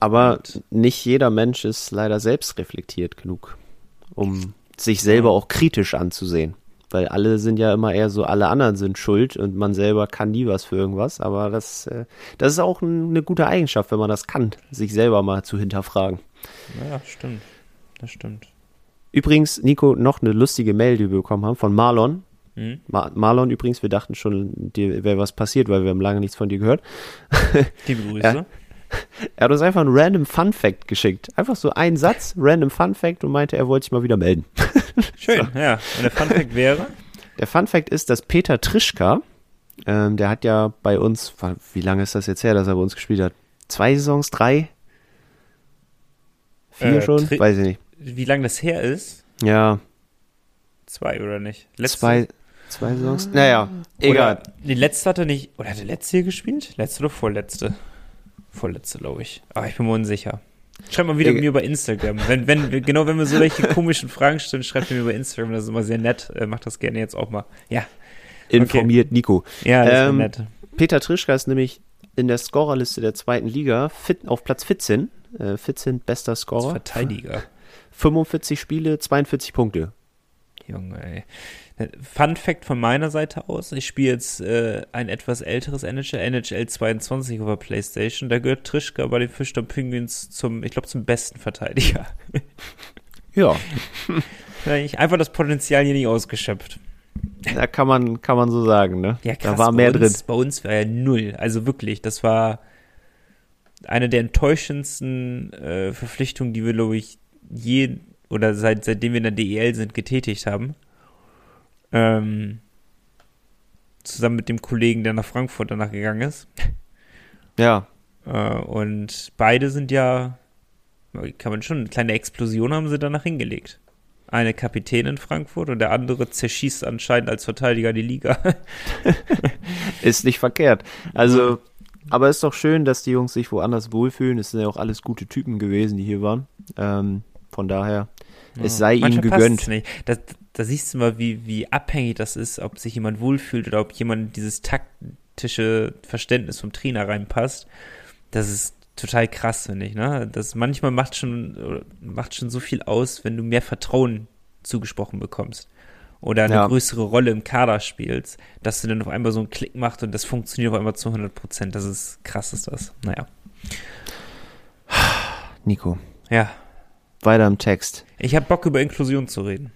Aber nicht jeder Mensch ist leider selbst reflektiert genug, um sich selber auch kritisch anzusehen. Weil alle sind ja immer eher so, alle anderen sind schuld und man selber kann nie was für irgendwas. Aber das, äh, das ist auch ein, eine gute Eigenschaft, wenn man das kann, sich selber mal zu hinterfragen. Ja, stimmt. Das stimmt. Übrigens, Nico, noch eine lustige Mail, die wir bekommen haben von Marlon. Hm? Ma Marlon übrigens, wir dachten schon, dir wäre was passiert, weil wir haben lange nichts von dir gehört. Liebe Grüße. Er hat uns einfach einen random Fun Fact geschickt. Einfach so ein Satz, random Fun Fact und meinte, er wollte sich mal wieder melden. Schön, ja. Und der Funfact wäre? Der Fun Fact ist, dass Peter Trischka, ähm, der hat ja bei uns, wie lange ist das jetzt her, dass er bei uns gespielt hat? Zwei Saisons, drei? Vier Äh, schon? Weiß ich nicht. Wie lange das her ist? Ja, Zwei oder nicht? Letzte- zwei, zwei Saisons. Naja, egal. Oder, die letzte hat er nicht. Oder hat er letzte hier gespielt? Letzte oder vorletzte? Vorletzte, glaube ich. Aber ich bin mir unsicher. Schreibt mal wieder Egal. mir bei Instagram. Wenn, wenn, genau, wenn wir so welche komischen Fragen stellen, schreibt mir bei Instagram. Das ist immer sehr nett. Äh, macht das gerne jetzt auch mal. Ja. Informiert Nico. Ja, das ist Ähm, nett. Peter Trischka ist nämlich in der Scorerliste der zweiten Liga fit, auf Platz 14. Äh, 14 bester Scorer. Verteidiger. 45 Spiele, 42 Punkte. Junge, ey. Fun Fact von meiner Seite aus: Ich spiele jetzt äh, ein etwas älteres NHL, NHL 22 auf der Playstation. Da gehört Trischka bei den Fischtown Penguins zum, ich glaube, zum besten Verteidiger. Ja. Einfach das Potenzial hier nicht ausgeschöpft. Da kann man, kann man so sagen, ne? Ja, krass, da war mehr bei uns, drin. Bei uns war ja null. Also wirklich, das war eine der enttäuschendsten äh, Verpflichtungen, die wir, glaube ich, je oder seit, seitdem wir in der DEL sind, getätigt haben. Ähm, zusammen mit dem Kollegen, der nach Frankfurt danach gegangen ist. Ja. Äh, und beide sind ja, kann man schon, eine kleine Explosion haben sie danach hingelegt. Eine Kapitän in Frankfurt und der andere zerschießt anscheinend als Verteidiger die Liga. Ist nicht verkehrt. Also, aber ist doch schön, dass die Jungs sich woanders wohlfühlen. Es sind ja auch alles gute Typen gewesen, die hier waren. Ähm, von daher, es sei ihnen Manchmal gegönnt. Da, da siehst du mal, wie, wie abhängig das ist, ob sich jemand wohlfühlt oder ob jemand dieses taktische Verständnis vom Trainer reinpasst. Das ist total krass, finde ich. Ne? Das manchmal macht schon, macht schon so viel aus, wenn du mehr Vertrauen zugesprochen bekommst. Oder eine Ja. größere Rolle im Kader spielst, dass du dann auf einmal so einen Klick machst und das funktioniert auf einmal zu 100 Prozent. Das ist krass, ist das. Naja. Nico, Ja. Weiter im Text. Ich habe Bock über Inklusion zu reden.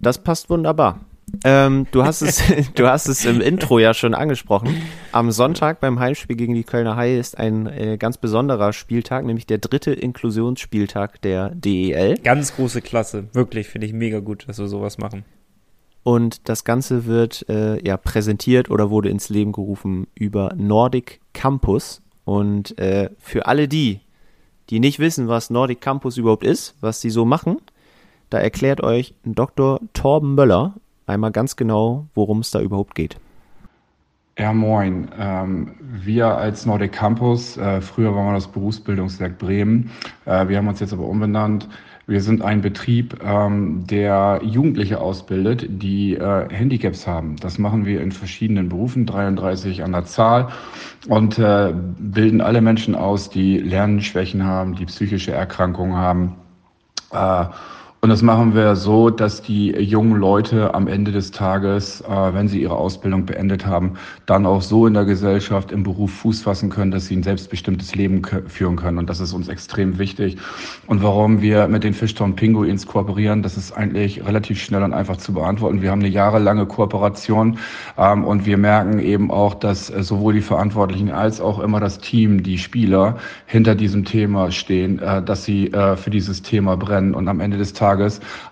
Das passt wunderbar. Ähm, du hast es, du hast es im Intro ja schon angesprochen. Am Sonntag beim Heimspiel gegen die Kölner Haie ist ein äh, ganz besonderer Spieltag, nämlich der dritte Inklusionsspieltag der DEL. Ganz große Klasse. Wirklich, finde ich mega gut, dass wir sowas machen. Und das Ganze wird äh, ja präsentiert oder wurde ins Leben gerufen über Nordic Campus. Und äh, für alle die, die nicht wissen, was Nordic Campus überhaupt ist, was sie so machen, da erklärt euch Dr. Torben Möller einmal ganz genau, worum es da überhaupt geht. Ja, moin. Ähm, wir als Nordic Campus, äh, früher waren wir das Berufsbildungswerk Bremen, äh, wir haben uns jetzt aber umbenannt. Wir sind ein Betrieb, ähm, der Jugendliche ausbildet, die äh, Handicaps haben. Das machen wir in verschiedenen Berufen, 33 an der Zahl, und äh, bilden alle Menschen aus, die Lernschwächen haben, die psychische Erkrankungen haben. Äh, und das machen wir so, dass die jungen Leute am Ende des Tages, äh, wenn sie ihre Ausbildung beendet haben, dann auch so in der Gesellschaft, im Beruf Fuß fassen können, dass sie ein selbstbestimmtes Leben führen können. Und das ist uns extrem wichtig. Und warum wir mit den Fishtown Pinguins kooperieren, das ist eigentlich relativ schnell und einfach zu beantworten. Wir haben eine jahrelange Kooperation ähm, und wir merken eben auch, dass äh, sowohl die Verantwortlichen als auch immer das Team, die Spieler hinter diesem Thema stehen, äh, dass sie äh, für dieses Thema brennen. Und am Ende des Tages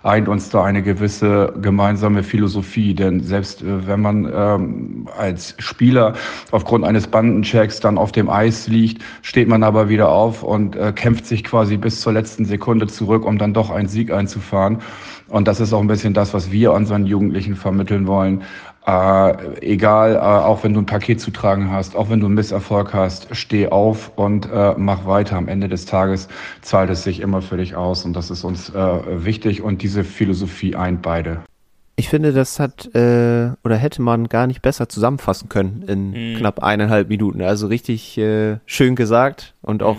eint uns da eine gewisse gemeinsame Philosophie. Denn selbst äh, wenn man ähm, als Spieler aufgrund eines Bandenchecks dann auf dem Eis liegt, steht man aber wieder auf und äh, kämpft sich quasi bis zur letzten Sekunde zurück, um dann doch einen Sieg einzufahren. Und das ist auch ein bisschen das, was wir unseren Jugendlichen vermitteln wollen. Äh, egal, äh, auch wenn du ein Paket zu tragen hast, auch wenn du einen Misserfolg hast, steh auf und äh, mach weiter. Am Ende des Tages zahlt es sich immer für dich aus und das ist uns äh, wichtig und diese Philosophie eint beide. Ich finde, das hat äh, oder hätte man gar nicht besser zusammenfassen können in Mhm. knapp eineinhalb Minuten. Also richtig äh, schön gesagt und auch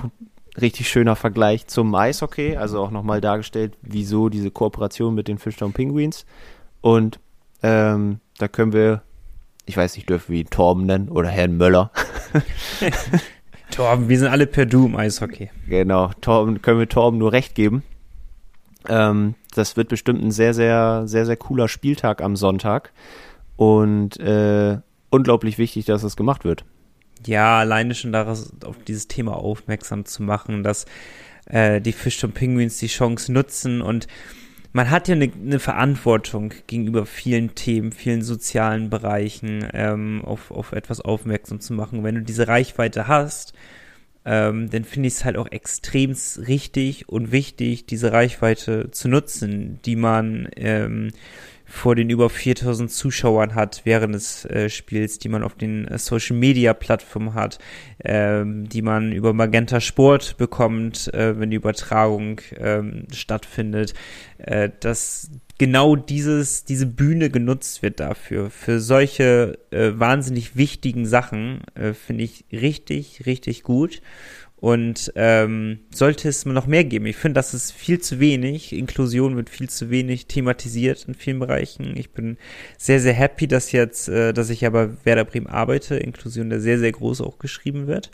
richtig schöner Vergleich zum Eishockey. Also auch nochmal dargestellt, wieso diese Kooperation mit den Fishtown Penguins. Und ähm, da können wir, ich weiß nicht, dürfen wir ihn Torben nennen oder Herrn Möller. Torben, wir sind alle per Du im Eishockey. Genau, Torben, können wir Torben nur recht geben. Ähm, das wird bestimmt ein sehr, sehr, sehr, sehr cooler Spieltag am Sonntag. Und äh, unglaublich wichtig, dass es gemacht wird. Ja, alleine schon daraus, auf dieses Thema aufmerksam zu machen, dass äh, die Fischton Penguins die Chance nutzen und man hat ja eine, eine Verantwortung gegenüber vielen Themen, vielen sozialen Bereichen, ähm, auf, auf etwas aufmerksam zu machen. Wenn du diese Reichweite hast, ähm, dann finde ich es halt auch extrem richtig und wichtig, diese Reichweite zu nutzen, die man ähm, vor den über 4000 Zuschauern hat während des äh, Spiels, die man auf den äh, Social Media Plattformen hat, ähm, die man über Magenta Sport bekommt, äh, wenn die Übertragung ähm, stattfindet, äh, dass genau dieses, diese Bühne genutzt wird dafür. Für solche äh, wahnsinnig wichtigen Sachen äh, finde ich richtig, richtig gut. Und ähm, sollte es noch mehr geben. Ich finde, das ist viel zu wenig. Inklusion wird viel zu wenig thematisiert in vielen Bereichen. Ich bin sehr, sehr happy, dass jetzt, äh, dass ich aber Werder Bremen arbeite, Inklusion, der sehr, sehr groß auch geschrieben wird,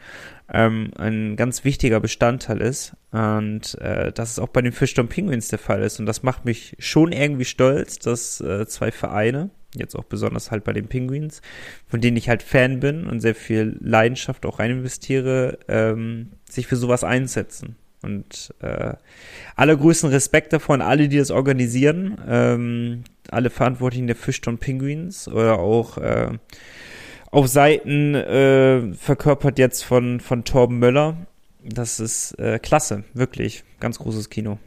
ähm, ein ganz wichtiger Bestandteil ist. Und äh, dass es auch bei den Fischton Penguins der Fall ist. Und das macht mich schon irgendwie stolz, dass äh, zwei Vereine, jetzt auch besonders halt bei den Penguins, von denen ich halt Fan bin und sehr viel Leidenschaft auch rein investiere, ähm, sich für sowas einsetzen. Und äh, allergrößten Respekt davon, alle, die das organisieren, ähm, alle Verantwortlichen der Fischton Penguins oder auch äh, auf Seiten äh, verkörpert jetzt von, von Torben Möller. Das ist äh, klasse, wirklich. Ganz großes Kino.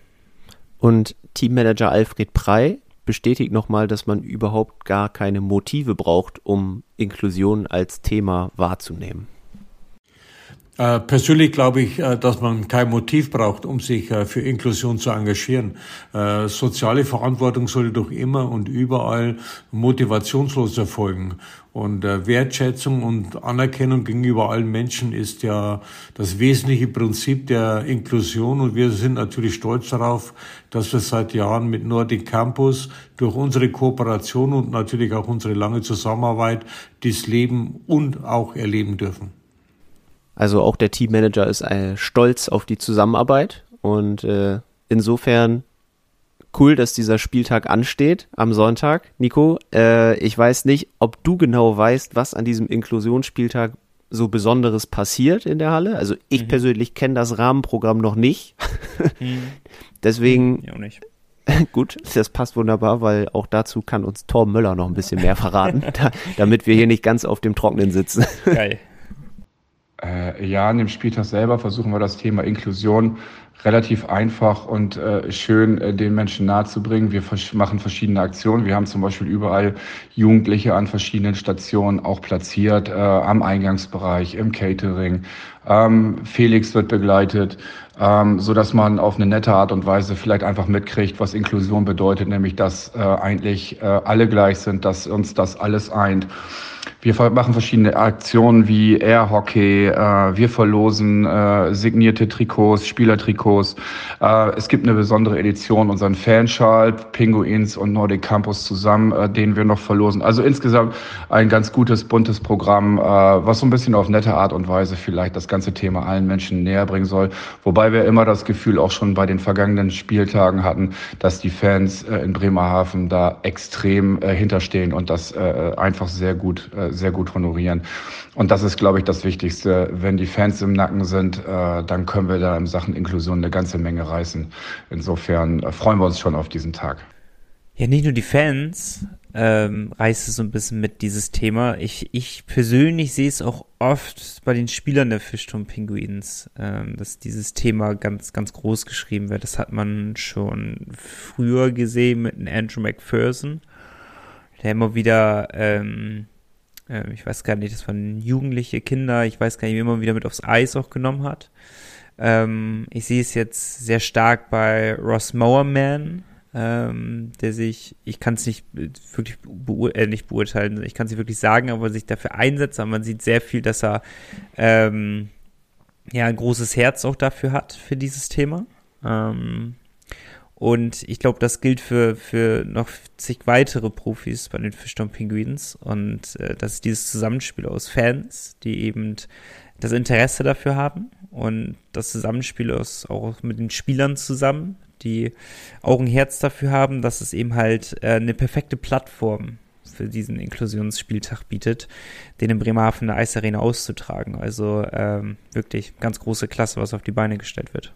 Und Teammanager Alfred Prey bestätigt nochmal, dass man überhaupt gar keine Motive braucht, um Inklusion als Thema wahrzunehmen. Äh, persönlich glaube ich, äh, dass man kein Motiv braucht, um sich äh, für Inklusion zu engagieren. Soziale Verantwortung sollte doch immer und überall motivationslos erfolgen. Und Wertschätzung und Anerkennung gegenüber allen Menschen ist ja das wesentliche Prinzip der Inklusion. Und wir sind natürlich stolz darauf, dass wir seit Jahren mit Nordic Campus durch unsere Kooperation und natürlich auch unsere lange Zusammenarbeit dies leben und auch erleben dürfen. Also auch der Teammanager ist äh, stolz auf die Zusammenarbeit und äh, insofern cool, dass dieser Spieltag ansteht am Sonntag. Nico, äh, ich weiß nicht, ob du genau weißt, was an diesem Inklusionsspieltag so Besonderes passiert in der Halle. Also ich mhm. persönlich kenne das Rahmenprogramm noch nicht. mhm. Deswegen. Ja, nicht. Gut, das passt wunderbar, weil auch dazu kann uns Torben Möller noch ein bisschen mehr verraten, da, damit wir hier nicht ganz auf dem Trockenen sitzen. Geil. Äh, ja, an dem Spieltag selber versuchen wir das Thema Inklusion relativ einfach und äh, schön äh, den Menschen nahezubringen. Wir machen verschiedene Aktionen. Wir haben zum Beispiel überall Jugendliche an verschiedenen Stationen auch platziert, äh, am Eingangsbereich, im Catering. Ähm, Felix wird begleitet, ähm, so dass man auf eine nette Art und Weise vielleicht einfach mitkriegt, was Inklusion bedeutet, nämlich dass äh, eigentlich äh, alle gleich sind, dass uns das alles eint. Wir machen verschiedene Aktionen wie Airhockey, äh, wir verlosen äh, signierte Trikots, Spielertrikots. Äh, es gibt eine besondere Edition, unseren Fanschal, Pinguins und Nordic Campus zusammen, äh, den wir noch verlosen. Also insgesamt ein ganz gutes, buntes Programm, äh, was so ein bisschen auf nette Art und Weise vielleicht das ganze Thema allen Menschen näher bringen soll. Wobei wir immer das Gefühl auch schon bei den vergangenen Spieltagen hatten, dass die Fans äh, in Bremerhaven da extrem hinterstehen und das einfach sehr gut sehr gut honorieren. Und das ist, glaube ich, das Wichtigste. Wenn die Fans im Nacken sind, äh, dann können wir da in Sachen Inklusion eine ganze Menge reißen. Insofern äh, freuen wir uns schon auf diesen Tag. Ja, nicht nur die Fans ähm, reißt es so ein bisschen mit dieses Thema. Ich, ich persönlich sehe es auch oft bei den Spielern der Fischturm-Pinguins, ähm, dass dieses Thema ganz, ganz groß geschrieben wird. Das hat man schon früher gesehen mit Andrew McPherson, der immer wieder ähm, äh, ich weiß gar nicht, das waren jugendliche Kinder, ich weiß gar nicht, wie man wieder mit aufs Eis auch genommen hat. Ähm, ich sehe es jetzt sehr stark bei Ross Mowerman, ähm, der sich, ich kann es nicht wirklich beur äh, nicht beurteilen, ich kann es nicht wirklich sagen, aber sich dafür einsetzt, aber man sieht sehr viel, dass er ähm, ja ein großes Herz auch dafür hat, für dieses Thema. Ähm, und ich glaube, das gilt für, für noch zig weitere Profis bei den Fischtown Penguins. Und äh, das ist dieses Zusammenspiel aus Fans, die eben das Interesse dafür haben. Und das Zusammenspiel aus auch mit den Spielern zusammen, die auch ein Herz dafür haben, dass es eben halt äh, eine perfekte Plattform für diesen Inklusionsspieltag bietet, den in Bremerhaven der Eisarena auszutragen. Also ähm, wirklich ganz große Klasse, was auf die Beine gestellt wird.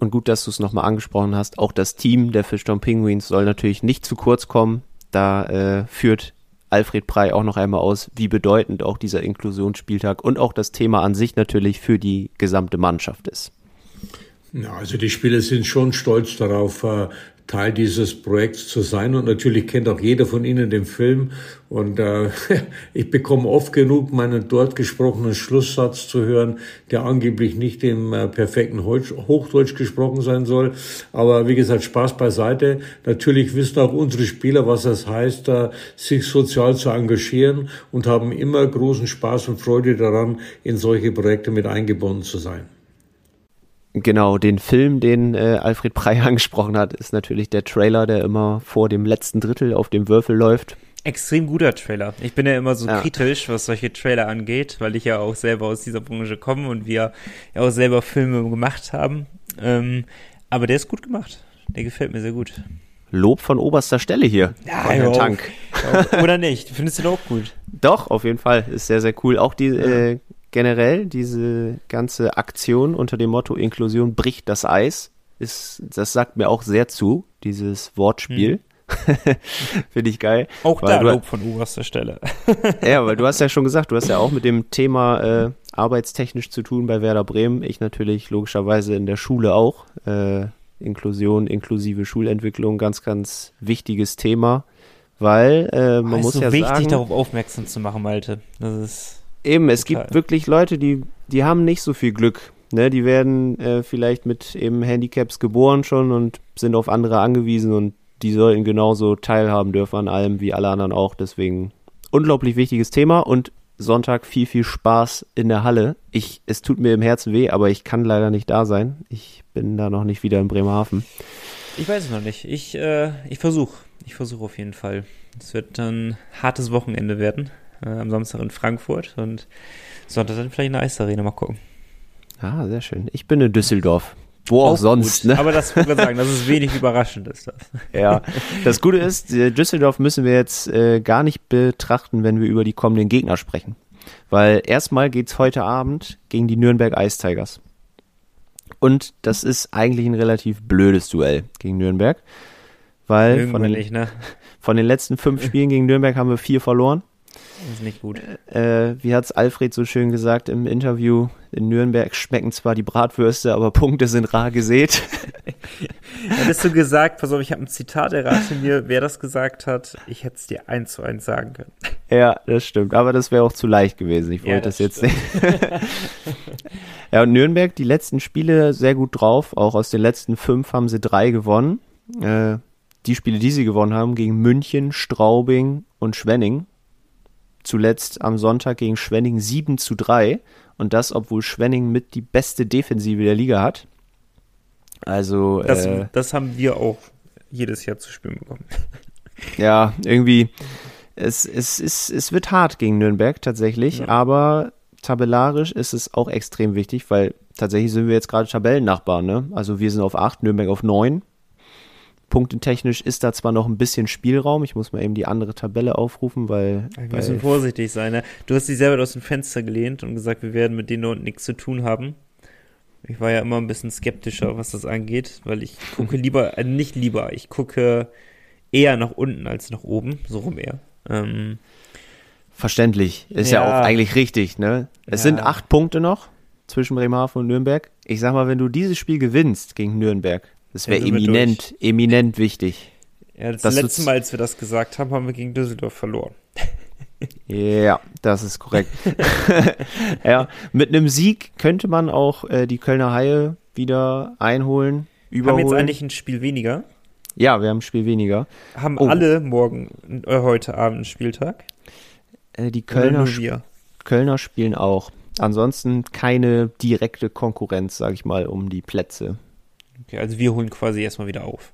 Und gut, dass du es nochmal angesprochen hast. Auch das Team der Fischtown Penguins soll natürlich nicht zu kurz kommen. Da äh, führt Alfred Prey auch noch einmal aus, wie bedeutend auch dieser Inklusionsspieltag und auch das Thema an sich natürlich für die gesamte Mannschaft ist. Ja, also die Spieler sind schon stolz darauf, äh, Teil dieses Projekts zu sein. Und natürlich kennt auch jeder von Ihnen den Film. Und äh, ich bekomme oft genug meinen dort gesprochenen Schlusssatz zu hören, der angeblich nicht im äh, perfekten Hochdeutsch gesprochen sein soll. Aber wie gesagt, Spaß beiseite. Natürlich wissen auch unsere Spieler, was das heißt, äh, sich sozial zu engagieren und haben immer großen Spaß und Freude daran, in solche Projekte mit eingebunden zu sein. Genau, den Film, den äh, Alfred Prey angesprochen hat, ist natürlich der Trailer, der immer vor dem letzten Drittel auf dem Würfel läuft. Extrem guter Trailer. Ich bin ja immer so ja. kritisch, was solche Trailer angeht, weil ich ja auch selber aus dieser Branche komme und wir ja auch selber Filme gemacht haben. Ähm, aber der ist gut gemacht. Der gefällt mir sehr gut. Lob von oberster Stelle hier. Ja, von Herrn Tank. Oder nicht? Findest du den auch gut? Doch, auf jeden Fall. Ist sehr, sehr cool. Auch die, äh, generell diese ganze Aktion unter dem Motto Inklusion bricht das Eis. Ist, das sagt mir auch sehr zu, dieses Wortspiel. Hm. Finde ich geil. Auch da Lob von oberster Stelle. Ja, weil du hast ja schon gesagt, du hast ja auch mit dem Thema äh, arbeitstechnisch zu tun bei Werder Bremen. Ich natürlich logischerweise in der Schule auch. Äh, Inklusion, inklusive Schulentwicklung, ganz, ganz wichtiges Thema. Weil äh, man es muss ist so ja wichtig, sagen, darauf aufmerksam zu machen, Malte. Das ist. Eben, es total. gibt wirklich Leute, die, die haben nicht so viel Glück. Ne? Die werden äh, vielleicht mit eben Handicaps geboren schon und sind auf andere angewiesen und die sollten genauso teilhaben dürfen an allem wie alle anderen auch. Deswegen unglaublich wichtiges Thema und Sonntag viel, viel Spaß in der Halle. Ich, es tut mir im Herzen weh, aber ich kann leider nicht da sein. Ich bin da noch nicht wieder in Bremerhaven. Ich weiß es noch nicht. Ich, äh, ich versuche. Ich versuche auf jeden Fall. Es wird ein hartes Wochenende werden. Äh, am Samstag in Frankfurt und Sonntag dann vielleicht in der Eisarena. Mal gucken. Ah, sehr schön. Ich bin in Düsseldorf. Wo auch, sonst, gut. ne? Aber das wollte ich sagen, das ist wenig überraschend, ist das. Ja, das Gute ist, äh, Düsseldorf müssen wir jetzt äh, gar nicht betrachten, wenn wir über die kommenden Gegner sprechen. Weil erstmal geht's heute Abend gegen die Nürnberg Ice Tigers. Und das ist eigentlich ein relativ blödes Duell gegen Nürnberg. Weil von den, nicht, ne? von den letzten fünf Spielen gegen Nürnberg haben wir vier verloren. Das ist nicht gut. Äh, wie hat's Alfred so schön gesagt im Interview, in Nürnberg schmecken zwar die Bratwürste, aber Punkte sind rar gesät. Hättest du gesagt, pass auf, ich habe ein Zitat erraten mir, wer das gesagt hat, ich hätte es dir eins zu eins sagen können. Ja, das stimmt. Aber das wäre auch zu leicht gewesen. Ich Ja, wollte das, das jetzt nicht. ja, und Nürnberg, die letzten Spiele sehr gut drauf. Auch aus den letzten fünf haben sie drei gewonnen. Äh, die Spiele, die sie gewonnen haben, gegen München, Straubing und Schwenning. Zuletzt am Sonntag gegen Schwenning 7 zu 3. Und das, obwohl Schwenning mit die beste Defensive der Liga hat. Also, Das, äh, das haben wir auch jedes Jahr zu spüren bekommen. ja, irgendwie, es, es, es, es wird hart gegen Nürnberg tatsächlich, Ja. aber tabellarisch ist es auch extrem wichtig, weil tatsächlich sind wir jetzt gerade Tabellennachbarn, ne? Also wir sind auf 8, Nürnberg auf 9. Punktetechnisch ist da zwar noch ein bisschen Spielraum, ich muss mal eben die andere Tabelle aufrufen, weil, Wir müssen vorsichtig sein. Ne? Du hast dich selber aus dem Fenster gelehnt und gesagt, wir werden mit denen dort nichts zu tun haben. Ich war ja immer ein bisschen skeptischer, was das angeht, weil ich gucke lieber, äh, nicht lieber, ich gucke eher nach unten als nach oben, so rum eher. Ähm, verständlich, ist ja, Ja. auch eigentlich richtig, ne? Es Ja. sind acht Punkte noch zwischen Bremerhaven und Nürnberg. Ich sag mal, wenn du dieses Spiel gewinnst gegen Nürnberg, das wäre eminent, eminent wichtig. ja, das Das letzte Mal, als wir das gesagt haben, haben wir gegen Düsseldorf verloren. Ja, das ist korrekt. ja, mit einem Sieg könnte man auch äh, die Kölner Haie wieder einholen, Haben überholen. jetzt eigentlich ein Spiel weniger. ja, wir haben ein Spiel weniger. Haben Oh. alle morgen, äh, heute Abend einen Spieltag. Äh, die Kölner, nur sp- wir. Kölner spielen auch. Ansonsten keine direkte Konkurrenz, sag ich mal, um die Plätze. Okay, also wir holen quasi erstmal wieder auf.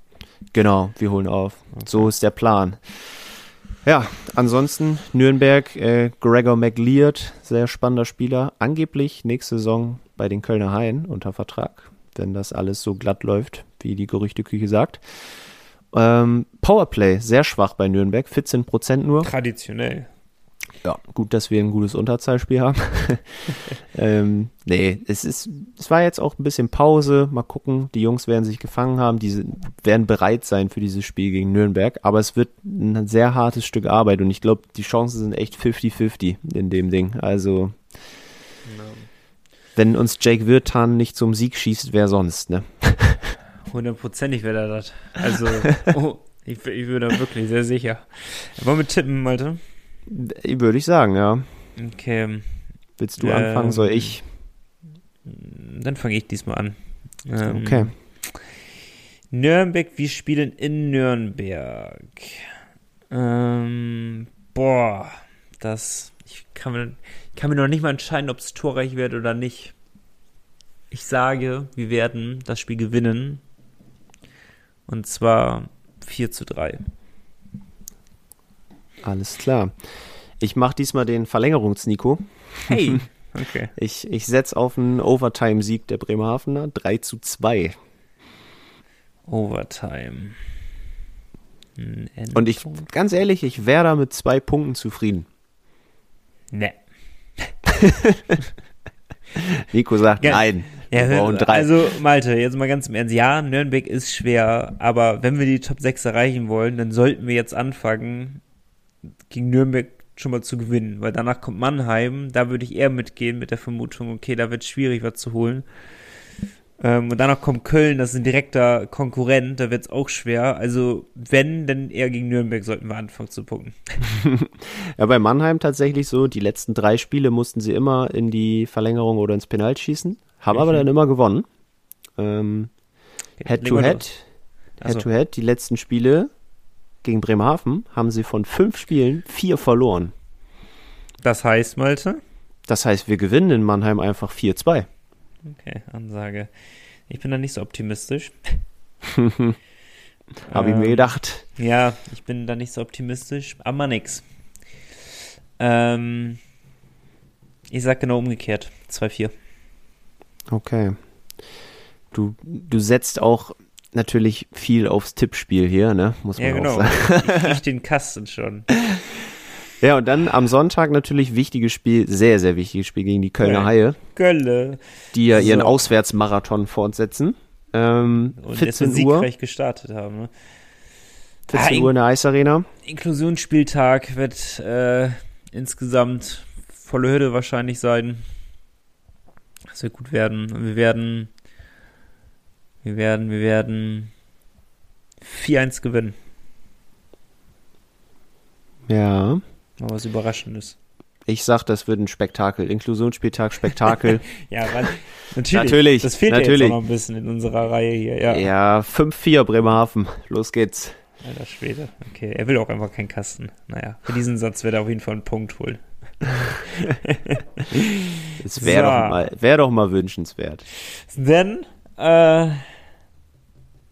Genau, wir holen auf. So ist der Plan. Ja, ansonsten Nürnberg, äh, Gregor McLeod, sehr spannender Spieler. Angeblich nächste Saison bei den Kölner Haien unter Vertrag, wenn das alles so glatt läuft, wie die Gerüchteküche sagt. Ähm, Powerplay, sehr schwach bei Nürnberg, 14% nur. Traditionell. Ja, gut, dass wir ein gutes Unterzahlspiel haben. ähm, nee, es ist, es war jetzt auch ein bisschen Pause. Mal gucken, die Jungs werden sich gefangen haben, die werden bereit sein für dieses Spiel gegen Nürnberg. Aber es wird ein sehr hartes Stück Arbeit und ich glaube, die Chancen sind echt 50-50 in dem Ding. Also, wenn uns Jake Wirtan nicht zum Sieg schießt, wer sonst, ne? Hundertprozentig wäre er das. Also, oh, ich, ich würde da wirklich sehr sicher. Wollen wir tippen, Malte? Würde ich sagen, ja. Okay, Willst du Ähm, anfangen, soll ich? dann fange ich diesmal an. Ähm, Okay. Nürnberg, wir spielen in Nürnberg. Ähm, boah, das, ich kann mir, ich kann mir noch nicht mal entscheiden, ob es torreich wird oder nicht. Ich sage, wir werden das Spiel gewinnen. Und zwar 4 zu 3. Alles klar. Ich mache diesmal den Verlängerungs-Nico. Hey! Okay. Ich, ich setze auf einen Overtime-Sieg der Bremerhavener. 3 zu 2. Overtime. Und ich, ganz ehrlich, ich wäre da mit zwei Punkten zufrieden. Ne. Nico sagt Ja, nein. Ja, also Malte, jetzt mal ganz im Ernst. Ja, Nürnberg ist schwer, aber wenn wir die Top 6 erreichen wollen, dann sollten wir jetzt anfangen, gegen Nürnberg schon mal zu gewinnen, weil danach kommt Mannheim, da würde ich eher mitgehen mit der Vermutung, okay, da wird es schwierig, was zu holen. Ähm, und danach kommt Köln, das ist ein direkter Konkurrent, da wird es auch schwer. Also wenn, dann eher gegen Nürnberg sollten wir anfangen zu punkten. Ja, bei Mannheim tatsächlich so, die letzten drei Spiele mussten sie immer in die Verlängerung oder ins Penalt schießen, haben aber Mhm. dann immer gewonnen. Ähm, head head, los. head head, die letzten Spiele gegen Bremerhaven haben sie von fünf Spielen vier verloren. Das heißt, Malte? Das heißt, wir gewinnen in Mannheim einfach 4-2. Okay, Ansage. Ich bin da nicht so optimistisch. Habe ich mir Ähm, gedacht. Ja, ich bin da nicht so optimistisch, aber nix. Ähm, ich sag genau umgekehrt. 2-4. Okay. Du, du setzt auch natürlich viel aufs Tippspiel hier, ne? Muss man Ja, genau. sagen. Ich krieg den Kasten schon. Ja, und dann am Sonntag natürlich wichtiges Spiel, sehr, sehr wichtiges Spiel gegen die Kölner. Haie, Gölle. die ja ihren So. Auswärtsmarathon fortsetzen. Ähm, Und 14 jetzt Uhr, siegreich gestartet haben. Ne? 14 Ah, Uhr in der Eisarena. Inklusionsspieltag wird äh, insgesamt volle Hürde wahrscheinlich sein. Das wird gut werden. Und Wir werden, wir werden, wir werden 4-1 gewinnen. Ja. Mal was Überraschendes. Ich sag, das wird ein Spektakel. Inklusionsspieltag, Spektakel. Ja, weil, natürlich. Natürlich, Das fehlt ja natürlich. jetzt auch noch ein bisschen in unserer Reihe hier. Ja, ja, 5-4 Bremerhaven. Los geht's. Alter Schwede. Okay, er will auch einfach keinen Kasten. Naja, für diesen Satz wird er auf jeden Fall einen Punkt holen. Es wäre So. doch, mal, wär doch mal wünschenswert. Denn, äh,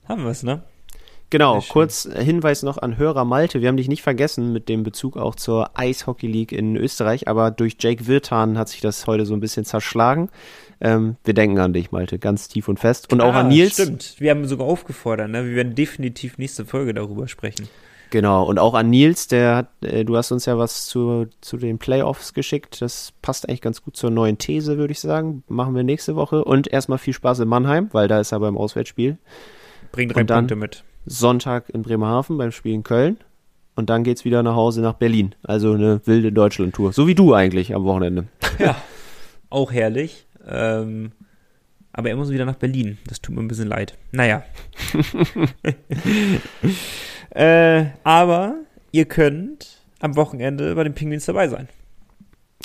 haben wir es, ne? Genau, kurz Hinweis noch an Hörer Malte. Wir haben dich nicht vergessen mit dem Bezug auch zur Eishockey League in Österreich, aber durch Jake Wirtan hat sich das heute so ein bisschen zerschlagen. Ähm, wir denken an dich, Malte, ganz tief und fest. Und auch Ah, an Nils. Stimmt, wir haben sogar aufgefordert, ne? Wir werden definitiv nächste Folge darüber sprechen. Genau, und auch an Nils, der hat, äh, du hast uns ja was zu, zu den Playoffs geschickt. Das passt eigentlich ganz gut zur neuen These, würde ich sagen. Machen wir nächste Woche. Und erstmal viel Spaß in Mannheim, weil da ist er beim Auswärtsspiel. Bring drei Und dann- Punkte mit. Sonntag in Bremerhaven beim Spiel in Köln. Und dann geht's wieder nach Hause nach Berlin. Also eine wilde Deutschland-Tour. So wie du eigentlich am Wochenende. Auch herrlich. Ähm, aber er muss wieder nach Berlin. Das tut mir ein bisschen leid. Naja. äh, aber ihr könnt am Wochenende bei den Penguins dabei sein.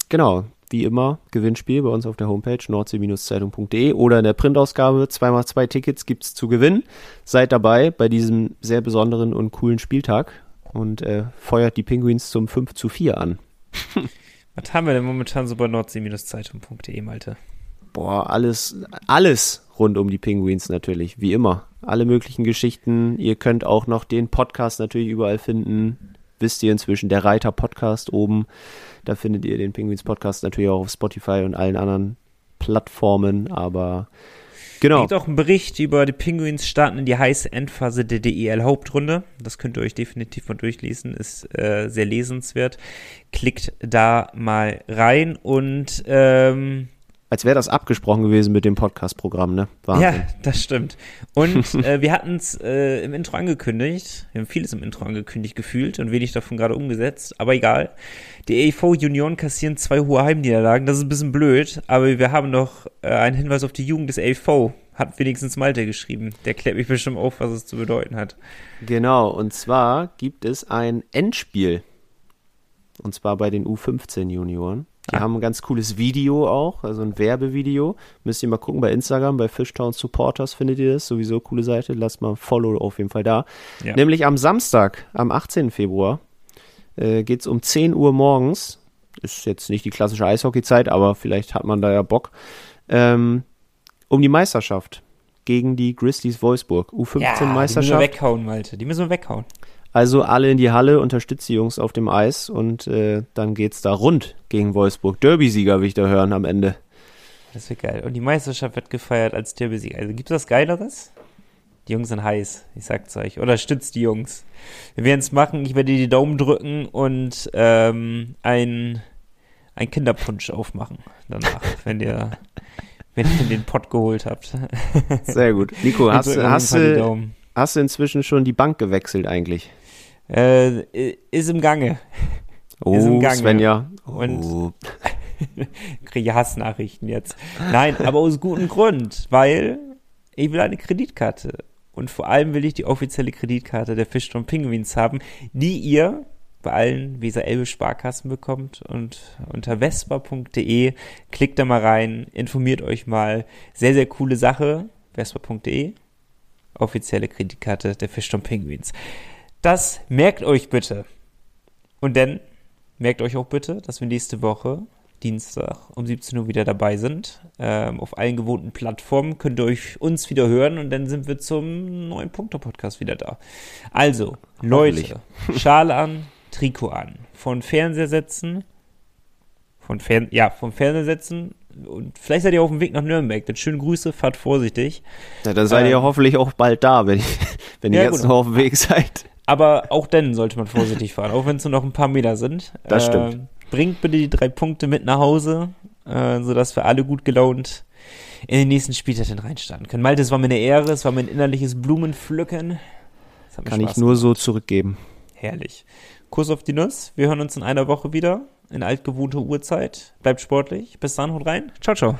Genau, wie immer, Gewinnspiel bei uns auf der Homepage nordsee-zeitung.de oder in der Printausgabe. Zweimal zwei Tickets gibt's zu gewinnen. Seid dabei bei diesem sehr besonderen und coolen Spieltag und äh, feuert die Penguins zum 5 zu 4 an. Was haben wir denn momentan so bei nordsee-zeitung.de, Malte? Boah, alles, alles rund um die Penguins natürlich, wie immer. Alle möglichen Geschichten. Ihr könnt auch noch den Podcast natürlich überall finden. Wisst ihr inzwischen, der Reiter Podcast oben. Da findet ihr den Penguins Podcast natürlich auch auf Spotify und allen anderen Plattformen. Aber Es genau, gibt auch einen Bericht über die Penguins starten in die heiße Endphase der DEL-Hauptrunde. Das könnt ihr euch definitiv mal durchlesen, ist äh, sehr lesenswert. Klickt da mal rein und ähm, als wäre das abgesprochen gewesen mit dem Podcast-Programm, ne? Wahnsinn. ja, das stimmt. Und äh, wir hatten es äh, im Intro angekündigt. Wir haben vieles im Intro angekündigt gefühlt und wenig davon gerade umgesetzt. Aber egal. Die EV Junioren kassieren zwei hohe Heimniederlagen. Das ist ein bisschen blöd. Aber wir haben noch äh, einen Hinweis auf die Jugend des EV. Hat wenigstens Malte geschrieben. Der klärt mich bestimmt auf, was es zu bedeuten hat. Genau, und zwar gibt es ein Endspiel. Und zwar bei den U15-Junioren. Die Ah. haben ein ganz cooles Video auch, also ein Werbevideo. Müsst ihr mal gucken bei Instagram, bei Fishtown Supporters findet ihr das. Sowieso coole Seite. Lasst mal ein Follow auf jeden Fall da. Ja. Nämlich am Samstag, am 18. Februar, äh, geht es um 10 Uhr morgens. Ist jetzt nicht die klassische Eishockey-Zeit, aber vielleicht hat man da ja Bock. Ähm, um die Meisterschaft gegen die Grizzlies Wolfsburg. die müssen wir U15-Meisterschaft. weghauen, Malte. Die müssen wir weghauen. Also alle in die Halle, unterstützt die Jungs auf dem Eis und äh, dann geht's da rund gegen Wolfsburg. Derby-Sieger will ich da hören am Ende. Das wird geil. Und die Meisterschaft wird gefeiert als Derby-Sieg. Also gibt es was Geileres? Die Jungs sind heiß, ich sag's euch. Oder stützt die Jungs. Wir werden es machen, ich werde die Daumen drücken und ähm, ein, ein Kinderpunsch aufmachen danach, wenn ihr, wenn ihr den Pott geholt habt. Sehr gut. Nico, hast, hast, du, hast du inzwischen schon die Bank gewechselt eigentlich? Äh, ist im Gange. Oh, ist im Gange. Svenja. Und oh. kriege Hassnachrichten jetzt. Nein, aber aus gutem Grund, weil ich will eine Kreditkarte. Und vor allem will ich die offizielle Kreditkarte der Fischturm Pinguins haben, die ihr bei allen Weser Elbe Sparkassen bekommt und unter vespa.de klickt da mal rein, informiert euch mal. Sehr, sehr coole Sache. vespa.de offizielle Kreditkarte der Fischturm Pinguins. Das merkt euch bitte. Und dann merkt euch auch bitte, dass wir nächste Woche Dienstag um 17 Uhr wieder dabei sind. Ähm, auf allen gewohnten Plattformen könnt ihr euch uns wieder hören und dann sind wir zum neuen Punkte-Podcast wieder da. Also, Leute, Schale an, Trikot an. Von Fernseher setzen, von Fern ja, vom Fernseher setzen und vielleicht seid ihr auf dem Weg nach Nürnberg. Dann schöne Grüße, fahrt vorsichtig. Ja, dann seid ähm, ihr hoffentlich auch bald da, wenn, wenn ja, ihr jetzt gut. noch auf dem Weg seid. Aber auch dann sollte man vorsichtig fahren, auch wenn es nur noch ein paar Meter sind. Das stimmt. Ähm, bringt bitte die drei Punkte mit nach Hause, äh, sodass wir alle gut gelaunt in den nächsten Spieltag dann reinstarten können. Malte, es war mir eine Ehre, es war mir ein innerliches Blumenpflücken. Kann Spaß ich nur gemacht. so zurückgeben. Herrlich. Kuss auf die Nuss. Wir hören uns in einer Woche wieder in altgewohnter Uhrzeit. Bleibt sportlich. Bis dann, haut rein. Ciao, ciao.